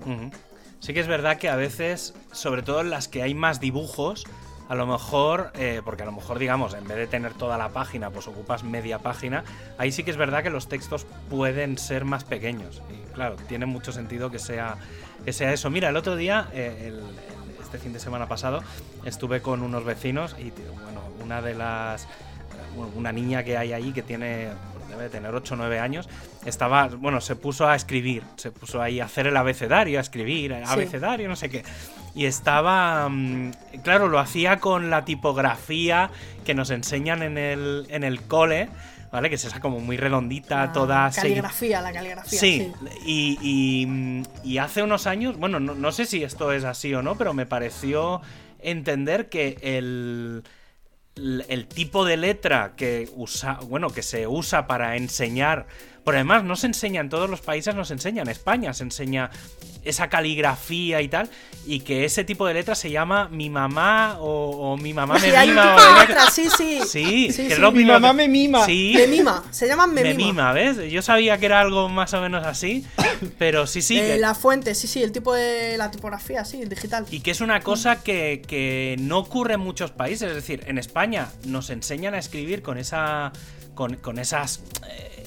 Sí que es verdad que a veces, sobre todo en las que hay más dibujos, a lo mejor, eh, porque a lo mejor, digamos, en vez de tener toda la página, pues ocupas media página, ahí sí que es verdad que los textos pueden ser más pequeños. Y claro, tiene mucho sentido que sea, que sea eso. Mira, el otro día, eh, este fin de semana pasado, estuve con unos vecinos y, bueno, una de las. Una niña que hay ahí que tiene debe tener 8 o 9 años, estaba, bueno, se puso a escribir, se puso ahí a hacer el abecedario, a escribir, abecedario, no sé qué. Y estaba, mm, claro, lo hacía con la tipografía que nos enseñan en el, en el cole. ¿vale? Que es esa como muy redondita, toda... Caligrafía, la caligrafía. Sí, Y, y, hace unos años, bueno, no, no, sé si esto es así o no, pero me pareció entender que el, el tipo de letra que usa, bueno, que se usa para enseñar, por además no se enseña en todos los países, no se enseña en España, se enseña esa caligrafía y tal, y que ese tipo de letra se llama mi mamá o, mi mamá me mima. sí, sí. Sí, mi mamá me mima. Sí. Me mima, se llama me, me mima. ¿ves? Yo sabía que era algo más o menos así, pero sí, sí. Eh, la fuente, sí, sí, el tipo de la tipografía, sí, el digital. Y que es una cosa que, que no ocurre en muchos países, es decir, en España nos enseñan a escribir con esa. con, con esas.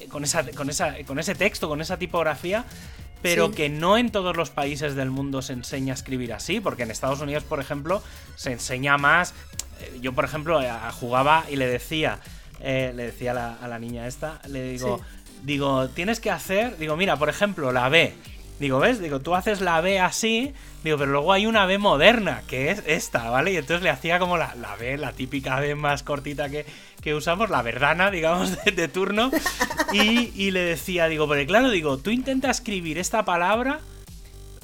Con, esa, con, esa, con ese texto, con esa tipografía, pero Sí. que no en todos los países del mundo se enseña a escribir así, porque en Estados Unidos, por ejemplo, se enseña más. eh, Yo, por ejemplo, eh, jugaba y le decía, eh, le decía a la, a la niña esta, le digo, digo, tienes que hacer, digo, mira, por ejemplo, la B. Digo, ¿ves? Digo, tú haces la B así, digo, pero luego hay una B moderna, que es esta, ¿vale? Y entonces le hacía como la, la B, la típica B más cortita que, que usamos, la verdana, digamos, de, turno. Y, y le decía, digo, porque claro, digo, tú intenta escribir esta palabra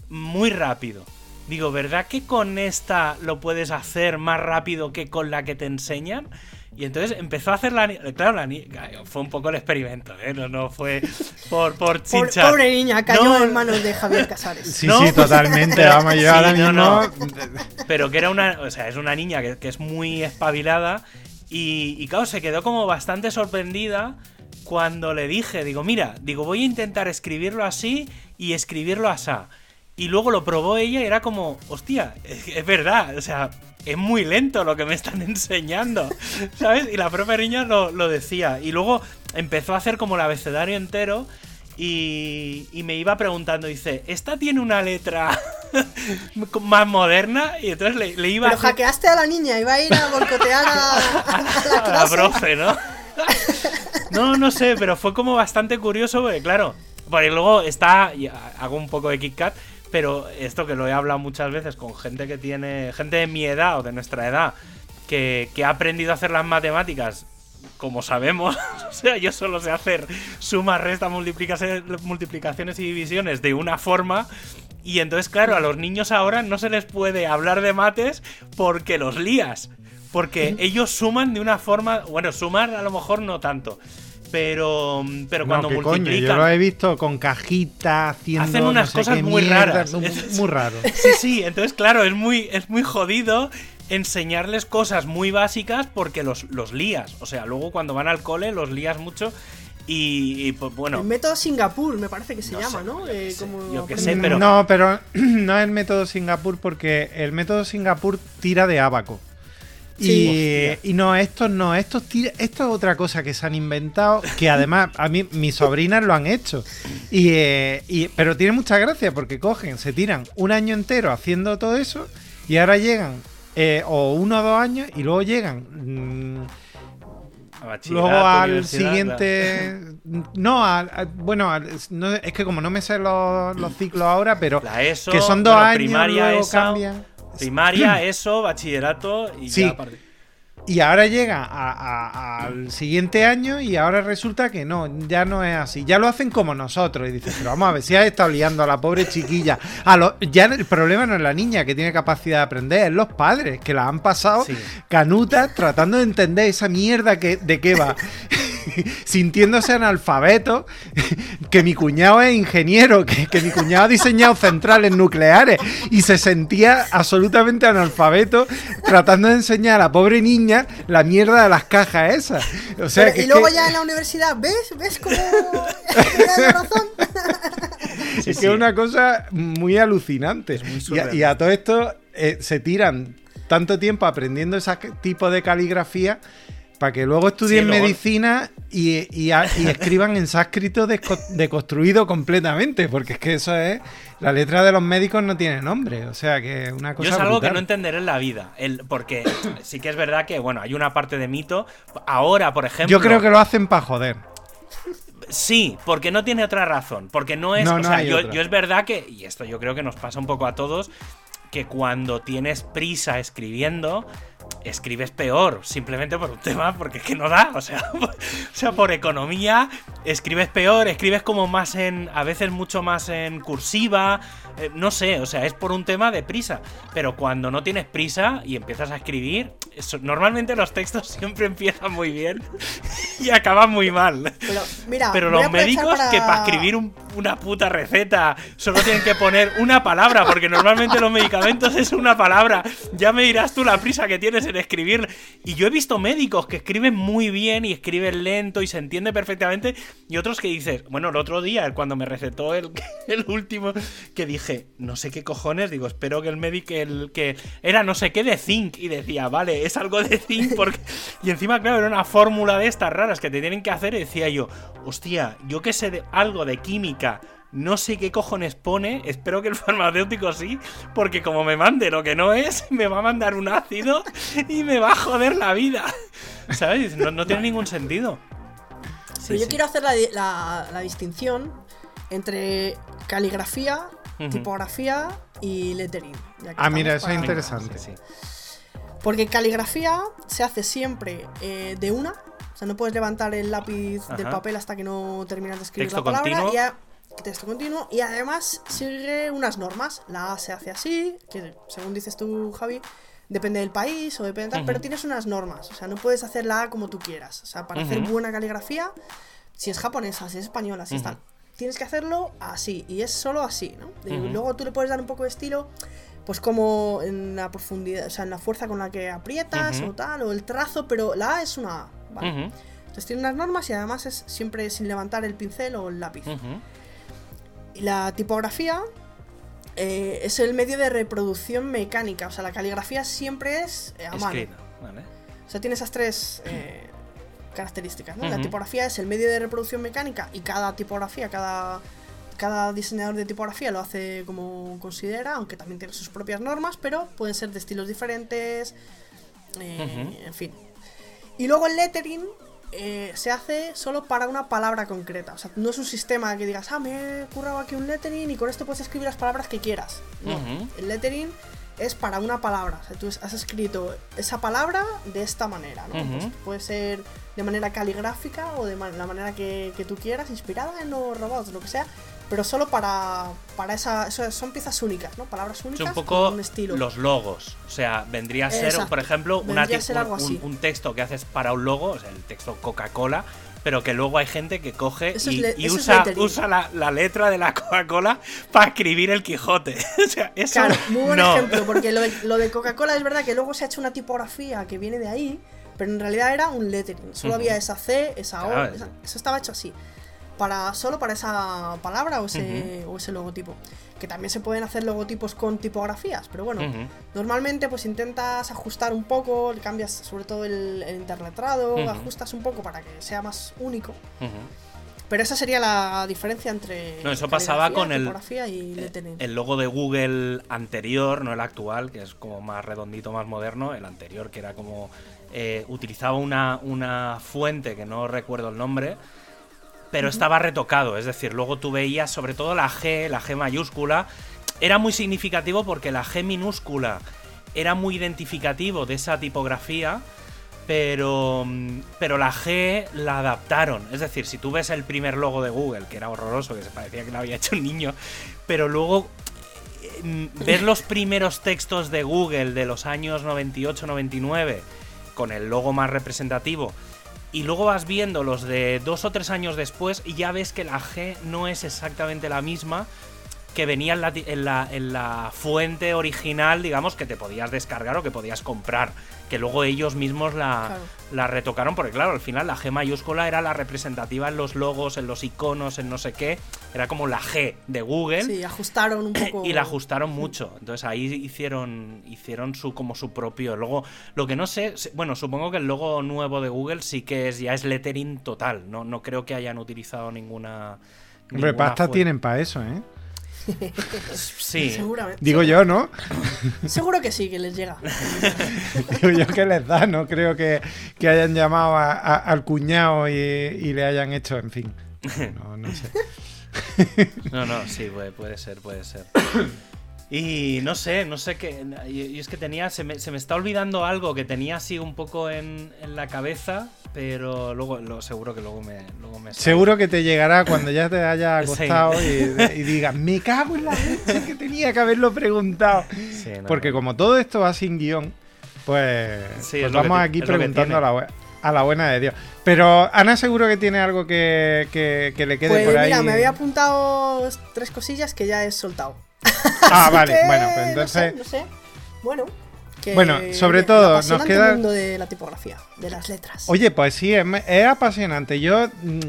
muy rápido. Digo, ¿verdad que con esta lo puedes hacer más rápido que con la que te enseñan? Y entonces empezó a hacer la ni- Claro, la ni- fue un poco el experimento, ¿eh? No, no fue por, por Pobre, chinchar. pobre niña, cayó No, en manos de Javier Casares. Sí, No, sí, totalmente. pero- Vamos, yo sí, ahora no, mismo. no. Pero que era una. O sea, es una niña que, que es muy espabilada. Y, y claro, se quedó como bastante sorprendida cuando le dije, digo, mira, digo, voy a intentar escribirlo así y escribirlo asá. Y luego lo probó ella y era como, hostia, es, es verdad, o sea, es muy lento lo que me están enseñando, ¿sabes? Y la propia niña lo, lo decía. Y luego empezó a hacer como el abecedario entero y, y me iba preguntando, dice, ¿esta tiene una letra más moderna? Y entonces le, le iba Pero hackeaste a la niña, iba a ir a boicotear a, a la a la clase. profe, ¿no? No, no sé, pero fue como bastante curioso porque, claro, porque luego está, y hago un poco de Kit Kat, pero esto que lo he hablado muchas veces con gente que tiene, gente de mi edad o de nuestra edad, que, que ha aprendido a hacer las matemáticas como sabemos, o sea, yo solo sé hacer sumas, restas, multiplicaciones, multiplicaciones y divisiones de una forma. Y entonces, claro, a los niños ahora no se les puede hablar de mates porque los lías. Porque ellos suman de una forma. Bueno, sumar a lo mejor no tanto. Pero, pero cuando no, ¿qué coño, multiplican. yo lo he visto con cajitas haciendo Hacen unas no sé cosas muy mierda, raras. Muy, Es- muy raro. Sí, sí, entonces claro, es muy, es muy jodido enseñarles cosas muy básicas porque los, los lías. O sea, luego cuando van al cole los lías mucho y, y, pues bueno. El método Singapur, me parece que se No llama, sé, ¿no? yo Eh, qué sé, como yo qué aprenden- sé, pero- No, pero no es el método Singapur porque el método Singapur tira de abaco. Sí. Y, no, estos no, estos tira- esto es otra cosa que se han inventado, que además a mí mis sobrinas lo han hecho. Y, eh, y- pero tiene mucha gracia porque cogen, se tiran un año entero haciendo todo eso y ahora llegan, eh, o uno o dos años, y luego llegan mm, Luego al siguiente. No, al- al- bueno, al- no- es que como no me sé los, los ciclos ahora, pero La ESO, que son dos años, primaria, luego ESO, cambian. Primaria, eso, bachillerato y Sí. ya aparte- Y ahora llega a- a- al siguiente año y ahora resulta que no, ya no es así. Ya lo hacen como nosotros. Y dices, pero vamos a ver, si has estado liando a la pobre chiquilla. A lo- ya el problema no es la niña que tiene capacidad de aprender, es los padres que la han pasado Sí. canutas tratando de entender esa mierda que, de qué va. Sintiéndose analfabeto, que mi cuñado es ingeniero, que, que mi cuñado ha diseñado centrales nucleares y se sentía absolutamente analfabeto tratando de enseñar a la pobre niña la mierda de las cajas esas. O sea, Pero- que y luego que- ya en la universidad, ¿ves? ¿Ves cómo? Es que sí. es una cosa muy alucinante. muy y, a, y a todo esto eh, se tiran tanto tiempo aprendiendo ese tipo de caligrafía para que luego estudien Sí, luego- medicina y, y a- y escriban en sánscrito deconstruido completamente, porque es que eso es... La letra de los médicos no tiene nombre, o sea que es una cosa... Yo es algo que no entenderé en la vida. El, porque sí que es verdad que, bueno, hay una parte de mito. Ahora, por ejemplo. Yo creo que lo hacen para joder. Sí, porque no tiene otra razón. Porque no es. No, o no sea, yo, otra. yo es verdad que. Y esto yo creo que nos pasa un poco a todos. Que cuando tienes prisa escribiendo. Escribes peor, simplemente por un tema, porque es que no da. O sea, por, o sea, por economía, escribes peor, escribes como más en. a veces mucho más en cursiva. eh, no sé, o sea, es por un tema de prisa. Pero cuando no tienes prisa y empiezas a escribir, eso- normalmente los textos siempre empiezan muy bien y acaban muy mal. Pero, mira, Pero los médicos que para escribir un- una puta receta solo tienen que poner una palabra, porque normalmente los medicamentos es una palabra. Ya me dirás tú la prisa que tienes en escribir. Y yo he visto médicos que escriben muy bien y escriben lento y se entiende perfectamente. Y otros que dices, bueno, el otro día, cuando me recetó el, el último, que dije, no sé qué cojones, digo, espero que el médico, el que era no sé qué de zinc. Y decía, vale, es algo de zinc porque... Y encima, claro, era una fórmula de estas raras que te tienen que hacer y decía yo, hostia, yo que sé de algo de química no sé qué cojones pone, espero que el farmacéutico sí, porque como me mande lo que no es, me va a mandar un ácido y me va a joder la vida. ¿Sabes? No, tiene ningún sentido. Sí, yo quiero hacer la, distinción entre caligrafía, tipografía y lettering. Ah, mira, eso es interesante. Porque caligrafía se hace siempre eh, de una. O sea, no puedes levantar el lápiz del papel hasta que no terminas de escribir la palabra. Y texto continuo. Y además sigue unas normas. La A se hace así, que según dices tú, Javi, depende del país o depende tal, pero tienes unas normas. O sea, no puedes hacer la A como tú quieras. O sea, para hacer buena caligrafía, si es japonesa, si es española, si es tal, tienes que hacerlo así. Y es solo así, ¿no? Y luego tú le puedes dar un poco de estilo pues como en la profundidad, o sea, en la fuerza con la que aprietas o tal, o el trazo, pero la A es una A, ¿vale? Entonces tiene unas normas y además es siempre sin levantar el pincel o el lápiz. Y la tipografía eh, es el medio de reproducción mecánica, o sea, la caligrafía siempre es eh, a mano. O sea, tiene esas tres eh, características, ¿no? La tipografía es el medio de reproducción mecánica y cada tipografía, cada cada diseñador de tipografía lo hace como considera, aunque también tiene sus propias normas, pero pueden ser de estilos diferentes, eh, en fin. Y luego el lettering eh, se hace solo para una palabra concreta. O sea, no es un sistema que digas, ah, me he currado aquí un lettering y con esto puedes escribir las palabras que quieras. No, el lettering es para una palabra. O sea, tú has escrito esa palabra de esta manera, ¿no? Pues puede ser de manera caligráfica o de la manera que, que, tú quieras, inspirada en los robots, lo que sea pero solo para, para esa, son piezas únicas, ¿no? Palabras únicas. un poco un estilo. los logos. O sea, vendría a ser, por ejemplo, una, un, texto que haces para un logo, o sea, el texto Coca-Cola, pero que luego hay gente que coge y, usa, usa la, letra de la Coca-Cola para escribir el Quijote. o sea, eso claro, muy buen ejemplo, porque lo de, lo de Coca-Cola es verdad que luego se ha hecho una tipografía que viene de ahí, pero en realidad era un lettering. Solo había esa C, esa O, eso estaba hecho así para solo para esa palabra o ese, o ese logotipo. Que también se pueden hacer logotipos con tipografías, pero bueno, normalmente pues intentas ajustar un poco, cambias sobre todo el, interletrado, ajustas un poco para que sea más único. Pero esa sería la diferencia entre. No, eso pasaba con el, y el logo de Google anterior, no el actual, que es como más redondito, más moderno. El anterior, que era como. Eh, utilizaba una, una fuente que no recuerdo el nombre, pero estaba retocado. Es decir, luego tú veías sobre todo la G, la G mayúscula. Era muy significativo porque la G minúscula era muy identificativo de esa tipografía. Pero, pero la G la adaptaron. Es decir, si tú ves el primer logo de Google, que era horroroso, que se parecía que lo había hecho un niño, pero luego eh, ver los primeros textos de Google de los años 98-99 con el logo más representativo y luego vas viendo los de dos o tres años después y ya ves que la G no es exactamente la misma que venía en la, en la, fuente original, digamos, que te podías descargar o que podías comprar. Que luego ellos mismos la, la, retocaron, porque claro, al final la G mayúscula era la representativa en los logos, en los iconos, en no sé qué. Era como la G de Google. Sí, ajustaron un poco. Y la ajustaron mucho. Entonces ahí hicieron, hicieron su, como su propio. Luego, lo que no sé, bueno, supongo que el logo nuevo de Google sí que es, ya es lettering total. No, no creo que hayan utilizado ninguna. Hombre, pasta tienen para eso, ¿eh? Sí. Seguramente. Digo yo, ¿no? Seguro que sí, que les llega. Digo yo que les da, no creo que, hayan llamado al cuñado y, le hayan hecho, en fin. No, no sé. No, no, sí, puede ser, puede ser. Y no sé, no sé qué. Y, es que tenía. Se me, se me, está olvidando algo que tenía así un poco en, en la cabeza. Pero luego lo, seguro que luego me, luego me Seguro que te llegará cuando ya te haya acostado y, y, digas, me cago en la leche que tenía que haberlo preguntado. Porque como todo esto va sin guion, pues, pues vamos aquí preguntando a la, a la buena de Dios. Pero Ana seguro que tiene algo que, que, le quede pues por ahí. Mira, me había apuntado tres cosillas que ya he soltado. Ah, vale, bueno, pues entonces. No sé, Bueno. Bueno, sobre todo nos queda el mundo de la tipografía, de las letras. Oye, pues sí, es, apasionante. Yo mm,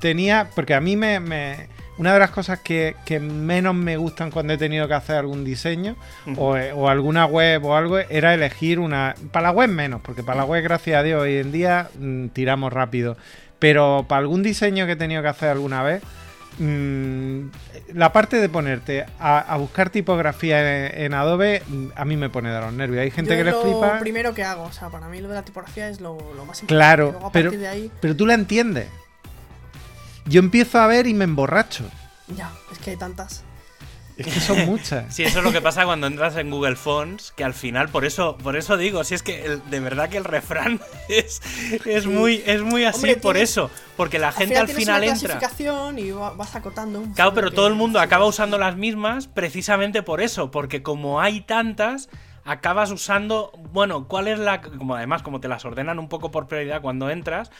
tenía, porque a mí me, una de las cosas que, menos me gustan cuando he tenido que hacer algún diseño o, o, alguna web o algo era elegir una. Para la web menos, porque para la web, gracias a Dios, hoy en día mm, tiramos rápido. Pero para algún diseño que he tenido que hacer alguna vez, la parte de ponerte a, buscar tipografía en, Adobe, mm, a mí me pone de los nervios. Hay gente que le flipa. lo primero que hago, o sea, para mí lo de la tipografía es lo, más importante. Claro, pero, pero tú la entiendes. Yo empiezo a ver y me emborracho. Ya, es que hay tantas. Es que son muchas. sí, eso es lo que pasa cuando entras en Google Fonts, que al final, por eso, por eso digo, si es que de verdad que el refrán es, es muy, es muy así por eso. Porque la gente al final, una entra. y vas acotando. Claro, pero todo el mundo acaba usando las mismas precisamente por eso. Porque como hay tantas, acabas usando. Bueno, ¿cuál es la. Como además, como te las ordenan un poco por prioridad cuando entras,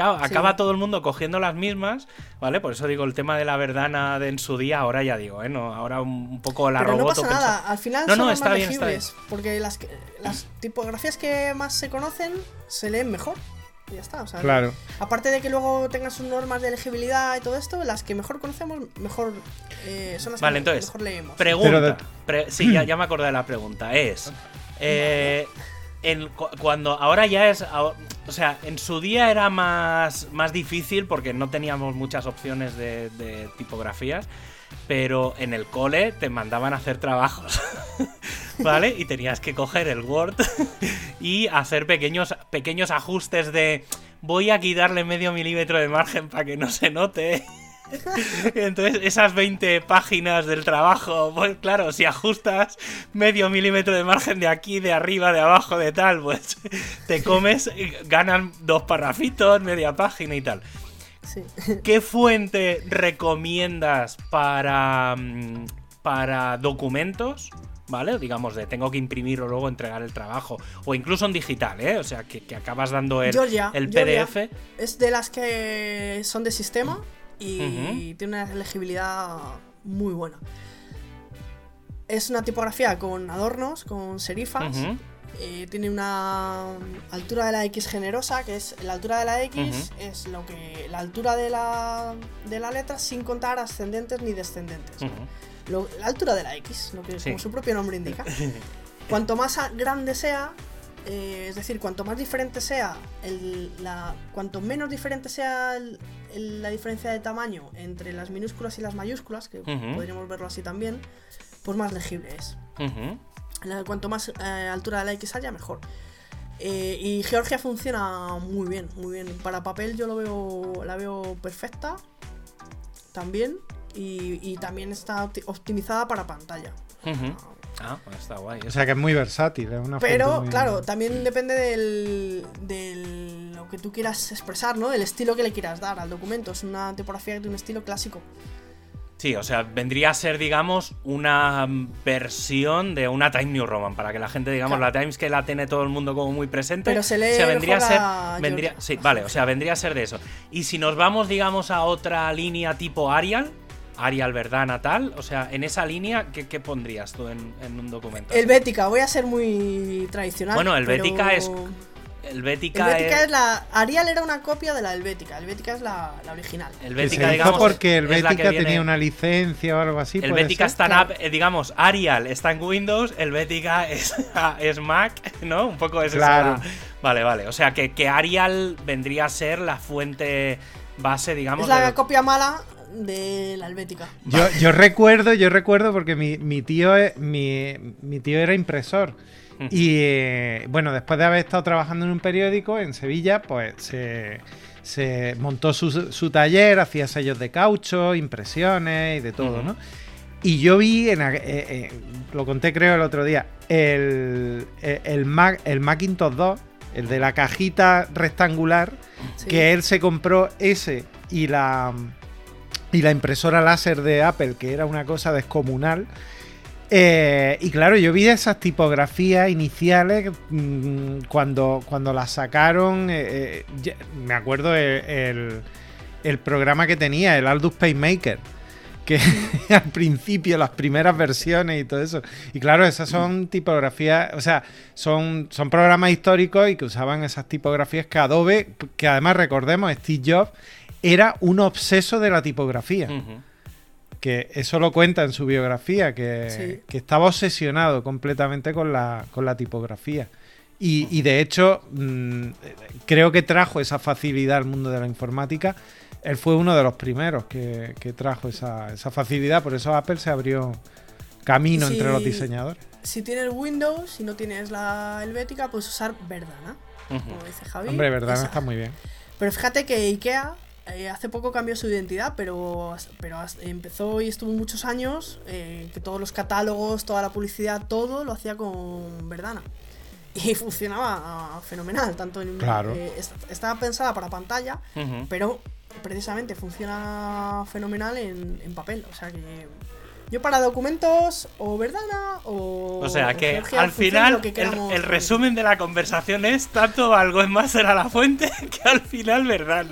acaba todo el mundo cogiendo las mismas, ¿vale? Por eso digo el tema de la verdana de en su día, ahora ya digo, ¿eh? No, ahora un poco la Pero No pasa nada, al final son más legibles, porque las, las tipografías que más se conocen se leen mejor. Y ya está, o sea, claro. aparte de que luego tengan sus normas de legibilidad y todo esto, las que mejor conocemos, mejor eh, son las que mejor leemos. Pregunta. sí, ya, ya, me acordé de la pregunta. Es. Eh, cuando ahora ya es. O sea, en su día era más, más difícil porque no teníamos muchas opciones de, tipografías. Pero en el cole te mandaban a hacer trabajos. ¿Vale? Y tenías que coger el Word y hacer pequeños, pequeños ajustes de. Voy a quitarle medio milímetro de margen para que no se note. Entonces, esas 20 páginas del trabajo, pues claro, si ajustas medio milímetro de margen de aquí, de arriba, de abajo, de tal, pues te comes, ganan dos parrafitos, media página y tal. ¿Qué fuente recomiendas para, mm, para documentos? ¿Vale? Digamos, de tengo que imprimir o luego entregar el trabajo. O incluso en digital, ¿eh? O sea, que, acabas dando el, el PDF. Es de las que son de sistema y tiene una legibilidad muy buena. Es una tipografía con adornos, con serifas. Eh, tiene una altura de la X generosa, que es la altura de la X, es lo que la altura de la, de la letra sin contar ascendentes ni descendentes. la altura de la X, lo que como su propio nombre indica. Cuanto más grande sea, eh, es decir, cuanto más diferente sea, la, cuanto menos diferente sea la diferencia de tamaño entre las minúsculas y las mayúsculas, que podríamos verlo así también, pues más legible es. cuanto más eh, altura de la X haya, mejor. Eh, y Georgia funciona muy bien, muy bien. Para papel yo lo veo, la veo perfecta también. Y, también está optimizada para pantalla. Ah, pues está guay. O sea que es muy versátil. Es una Pero, claro, también depende del, lo que tú quieras expresar, ¿no? Del estilo que le quieras dar al documento. Es una tipografía de un estilo clásico. Sí, o sea, vendría a ser, digamos, una versión de una Time New Roman, para que la gente, digamos, la Times que la tiene todo el mundo como muy presente. Pero se lee. O sea, vendría a ser. Vendría, sí, vale, o sea, vendría a ser de eso. Y si nos vamos, digamos, a otra línea tipo Arial, Arial Verdana tal, o sea, en esa línea, ¿qué, pondrías tú en, un documento? Helvética, voy a ser muy tradicional. Bueno, Helvética es. Helvética, Helvética es... la. Arial era una copia de la Helvética. Helvética es la, la original. Helvética, digamos. porque Helvética tenía una licencia o algo así. Helvética está en eh, digamos, Arial está en Windows, Helvética es, es Mac, ¿no? Un poco es claro. Vale, vale. O sea que, que Arial vendría a ser la fuente base, digamos. Es la copia mala de la Helvética. Yo, yo recuerdo, yo recuerdo porque mi, mi tío mi, mi, tío era impresor. Y eh, bueno, después de haber estado trabajando en un periódico en Sevilla, pues se, se montó su, su, taller, hacía sellos de caucho, impresiones y de todo, ¿no? Y yo vi, en, eh, eh, lo conté creo el otro día, el, el, Mac, el Macintosh 2, el de la cajita rectangular, que él se compró ese y la, y la impresora láser de Apple, que era una cosa descomunal. Eh, y claro, yo vi esas tipografías iniciales mm, cuando, cuando las sacaron. Eh, eh, me acuerdo el, el, programa que tenía, el Aldus Paymaker. Que al principio, las primeras versiones y todo eso. Y claro, esas son tipografías, o sea, son, son programas históricos y que usaban esas tipografías que Adobe, que además recordemos, Steve Jobs era un obseso de la tipografía. Que eso lo cuenta en su biografía, que, estaba obsesionado completamente con la, con la tipografía. Y, de hecho, mm, creo que trajo esa facilidad al mundo de la informática él fue uno de los primeros que, que trajo esa, esa facilidad, por eso Apple se abrió camino Y entre los diseñadores. Si tienes Windows, si no tienes la helvética, puedes usar Verdana, Ujú. como dice Javi. Hombre, verdad, Esa. está muy bien. Pero fíjate que IKEA eh, hace poco cambió su identidad, pero, pero empezó y estuvo muchos años eh, que todos los catálogos, toda la publicidad, todo lo hacía con Verdana. Y funcionaba ah, fenomenal, tanto en... Claro. eh, est- estaba pensada para pantalla, pero precisamente funciona fenomenal en, en papel. O sea que yo para documentos o Verdana o... O sea que al final que el, el resumen de la conversación es tanto algo es más será la fuente que al final verdad.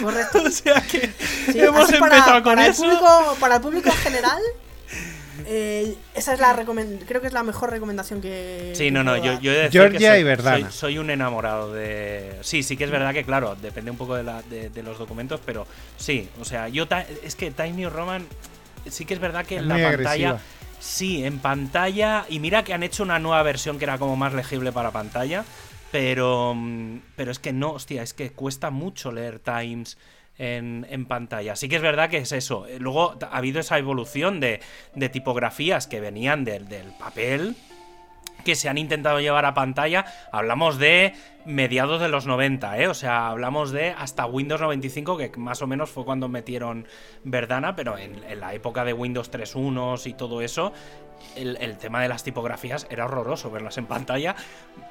Correcto. O sea que Sí, hemos así para- empezado con para eso. El público, para el público en general, eh, esa es la creo que es la mejor recomendación que. Sí, no, no, yo, yo he de decir Georgia que soy, y Verdana. soy- soy un enamorado de... Sí, sí que es verdad que, claro, depende un poco de, la- de- de los documentos, pero sí, o sea, yo... ta- Es que Time New Roman sí que es verdad que Es en la pantalla... agresiva. Sí, en pantalla... Y mira que han hecho una nueva versión que era como más legible para pantalla, pero... mm, Pero es que no, hostia, es que cuesta mucho leer Times... En, en pantalla. Sí que es verdad que es eso. Eh, Luego ha habido esa evolución de, de tipografías que venían del, del papel, que se han intentado llevar a pantalla, hablamos de mediados de los 90, ¿eh? O sea, hablamos de hasta Windows 95, que más o menos fue cuando metieron Verdana, pero en, en la época de Windows 3.1 y todo eso, el, el tema de las tipografías era horroroso verlas en pantalla,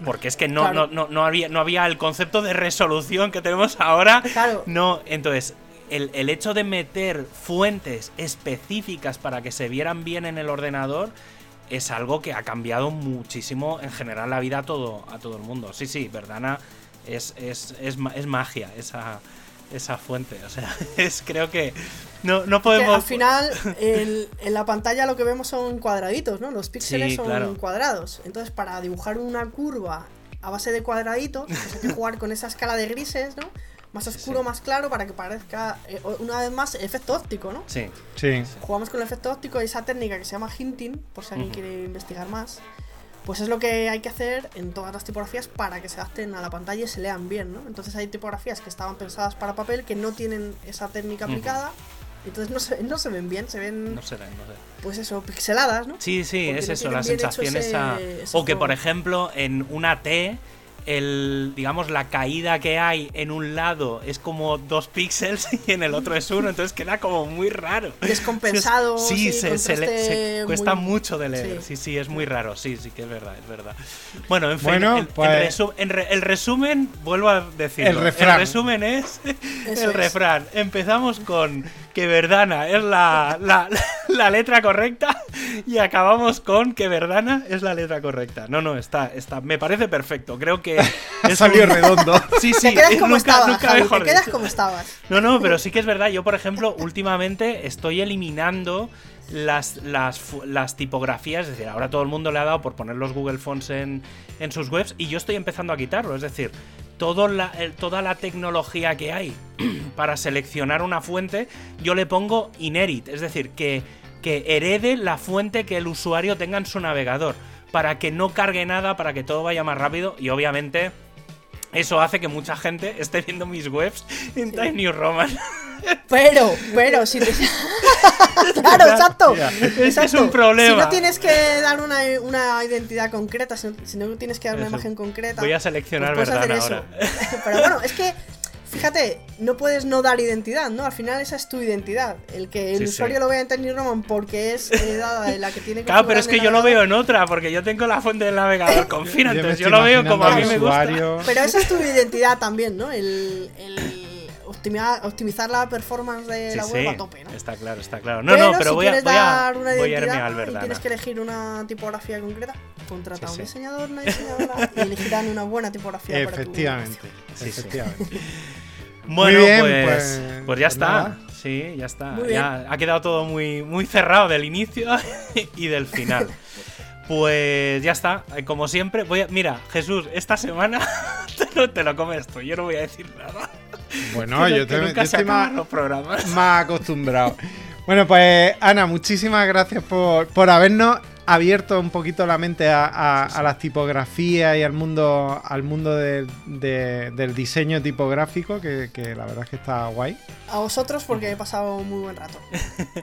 porque es que no, Claro. no, no, no había, no había el concepto de resolución que tenemos ahora. Claro. No, entonces, el, el hecho de meter fuentes específicas para que se vieran bien en el ordenador es algo que ha cambiado muchísimo en general la vida a todo, a todo el mundo. Sí, sí, Verdana es, es, es, es magia esa, esa fuente. O sea, es creo que no, no Que podemos... al final, el- en la pantalla lo que vemos son cuadraditos, ¿no? Los píxeles Sí, son claro. cuadrados. Entonces, para dibujar una curva a base de cuadraditos, pues hay que jugar con esa escala de grises, ¿no? Más oscuro, Sí. más claro, para que parezca, eh, una vez más, efecto óptico, ¿no? Sí, Sí. jugamos con el efecto óptico y esa técnica que se llama hinting, por si alguien quiere investigar más, pues es lo que hay que hacer en todas las tipografías para que se adapten a la pantalla y se lean bien, ¿no? Entonces hay tipografías que estaban pensadas para papel que no tienen esa técnica aplicada, entonces no se, no se ven bien, se ven, no sé, no sé. pues eso, pixeladas, ¿no? Sí, sí, Porque es no eso, la sensación esa. ese O que, por ejemplo, en una T, el, digamos, la caída que hay en un lado es como dos píxeles y en el otro es uno, entonces queda como muy raro. Descompensado, Sí, sí, se, se le- contraste se cuesta muy- mucho de leer. Sí. sí. sí, es muy raro. Sí, sí que es verdad, es verdad. Bueno, en fin, Bueno, en- en pues- resu- en re- el resumen, vuelvo a decir. El refrán. resumen es Eso el es. refrán. Empezamos con que Verdana es la, la, la letra correcta y acabamos con que Verdana es la letra correcta. No, no, está, está, me parece perfecto. Creo que Ha es salido un- redondo. Sí, sí, te quedas como nunca, estabas, nunca Javi, mejor te quedas como estabas. No, no, pero sí que es verdad. Yo, por ejemplo, últimamente estoy eliminando las, las, las tipografías. Es decir, ahora todo el mundo le ha dado por poner los Google Fonts en, en sus webs y yo estoy empezando a quitarlo. Es decir, el- toda la tecnología que hay para seleccionar una fuente, yo le pongo inherit. Es decir, que herede la fuente que el usuario tenga en su navegador. Para que no cargue nada, para que todo vaya más rápido y obviamente... Eso hace que mucha gente esté viendo mis webs en Time New Roman. Pero, pero, si te... claro, exacto. Es un problema. Si no tienes que dar una, una identidad concreta, si no, si no tienes que dar una Eso. imagen concreta. Voy a seleccionar pues hacer ahora. eso. Pero bueno, es que, fíjate, no puedes no dar identidad, ¿no? Al final esa es tu identidad. El que el Sí, sí. usuario lo vea en Tiny Roman porque es eh, la que tiene Claro, pero es que yo lo veo en otra, porque yo tengo la fuente del navegador con Fina, me entonces yo lo veo como a mí me gusta. Pero esa es tu identidad también, ¿no? El, el optimizar, optimizar la performance de Sí, la sí, web a tope, ¿no? está claro, está claro. No, no, pero si voy a, quieres voy a, dar una voy a irme al y Verdana. tienes que elegir una tipografía concreta, contrata a un sí. diseñador, una diseñadora y elegirán una buena tipografía para tu Efectivamente. Bueno, Muy bien, pues, pues- pues ya pues está. nada. Sí, ya está. Ya ha quedado todo muy, muy cerrado del inicio y del final. Pues ya está, como siempre. Voy a, mira, Jesús, esta semana te lo, te lo comes tú. Yo no voy a decir nada. Bueno, Que yo, que te, nunca yo se estoy más, los programas. más acostumbrado. Bueno, pues Ana, muchísimas gracias por, por habernos abierto un poquito la mente a, a- a las tipografías y al mundo al mundo del- de- del diseño tipográfico, que, que la verdad es que está guay. A vosotros porque he pasado un muy buen rato.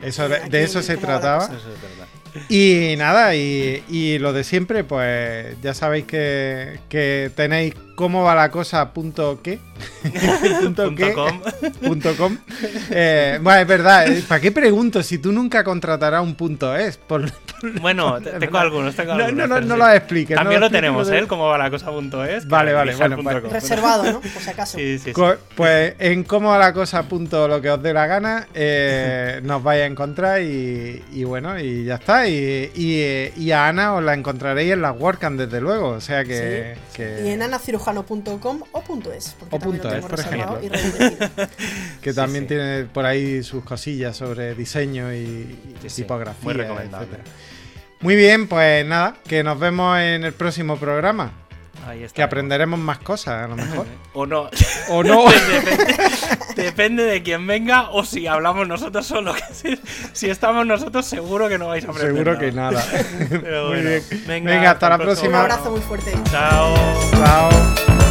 Eso, de, de eso se ¿cómo va la trataba. Eso es verdad. Y nada, y, y lo de siempre, pues ya sabéis que, que tenéis cómo va la cosa punto qué. punto qué, com. punto com. Eh, bueno, es verdad, eh, ¿para qué pregunto si tú nunca contratarás un punto es? Por- Bueno, tengo verdad. algunos, tengo No, algunos. no, no, no sí. lo expliques. no También lo tenemos, ¿eh? Cómo va la cosa punto es. que Vale, vale, bueno, pues- com. Reservado, ¿no? Por si acaso. Sí, sí, sí. Co- Pues en cómo va la cosa punto lo que os dé la gana, eh, nos vais a encontrar y, y bueno, y ya está. Y, y- y a Ana os la encontraréis en las WordCamp desde luego, o sea que... Sí. que- Y en anacirujano.com o punto .es. Porque O también punto lo es, tengo por reservado ejemplo. que también sí. tiene por ahí sus cosillas sobre diseño y, y Sí, sí, tipografía. muy recomendable. etcétera. Muy bien, pues nada, que nos vemos en el próximo programa. Ahí está. Que aprenderemos más cosas, a lo mejor. O no. o no. depende, depende de quién venga o si hablamos nosotros solo. si, si estamos nosotros, seguro que no vais a aprender. Seguro que nada. nada. Pero Muy bueno, bien. venga, Venga, hasta la próximo Un próxima. abrazo muy fuerte. Chao.